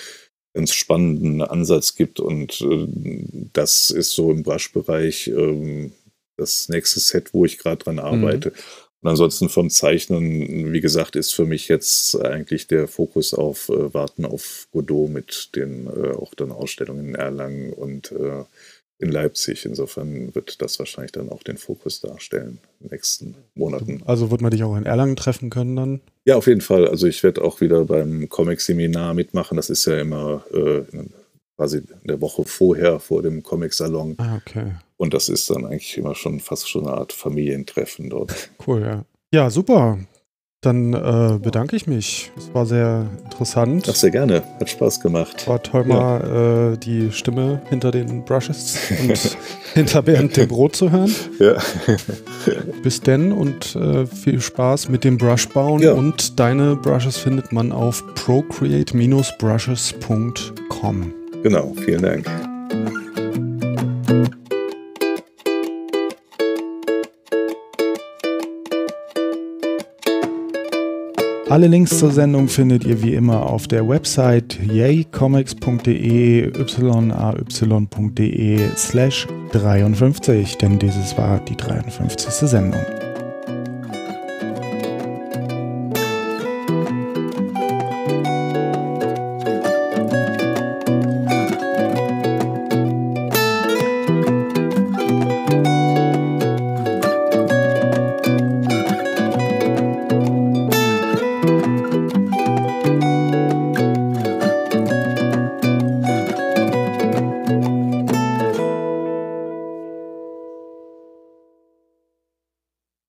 ganz spannenden Ansatz gibt und äh, das ist so im Brush-Bereich ähm, das nächste Set, wo ich gerade dran mhm. arbeite. Mhm. Und ansonsten vom Zeichnen, wie gesagt, ist für mich jetzt eigentlich der Fokus auf äh, Warten auf Godot mit den äh, auch dann Ausstellungen in Erlangen und äh, in Leipzig. Insofern wird das wahrscheinlich dann auch den Fokus darstellen in den nächsten Monaten. Also wird man dich auch in Erlangen treffen können dann? Ja, auf jeden Fall. Also ich werde auch wieder beim Comic-Seminar mitmachen. Das ist ja immer äh, quasi in der Woche vorher, vor dem Comic-Salon. Ah, okay. Und das ist dann eigentlich immer schon fast schon eine Art Familientreffen dort. Cool, ja. Ja, super. Dann äh, bedanke ich mich. Es war sehr interessant. Ach, sehr gerne. Hat Spaß gemacht. War toll, ja. mal äh, die Stimme hinter den Brushes und hinter Bernd dem Brot zu hören. Ja. Bis denn und äh, viel Spaß mit dem Brushbauen. Ja. Und deine Brushes findet man auf procreate-brushes.com. Genau, vielen Dank. Alle Links zur Sendung findet ihr wie immer auf der Website yaycomics.de yay.de slash 53, denn dieses war die 53. Sendung.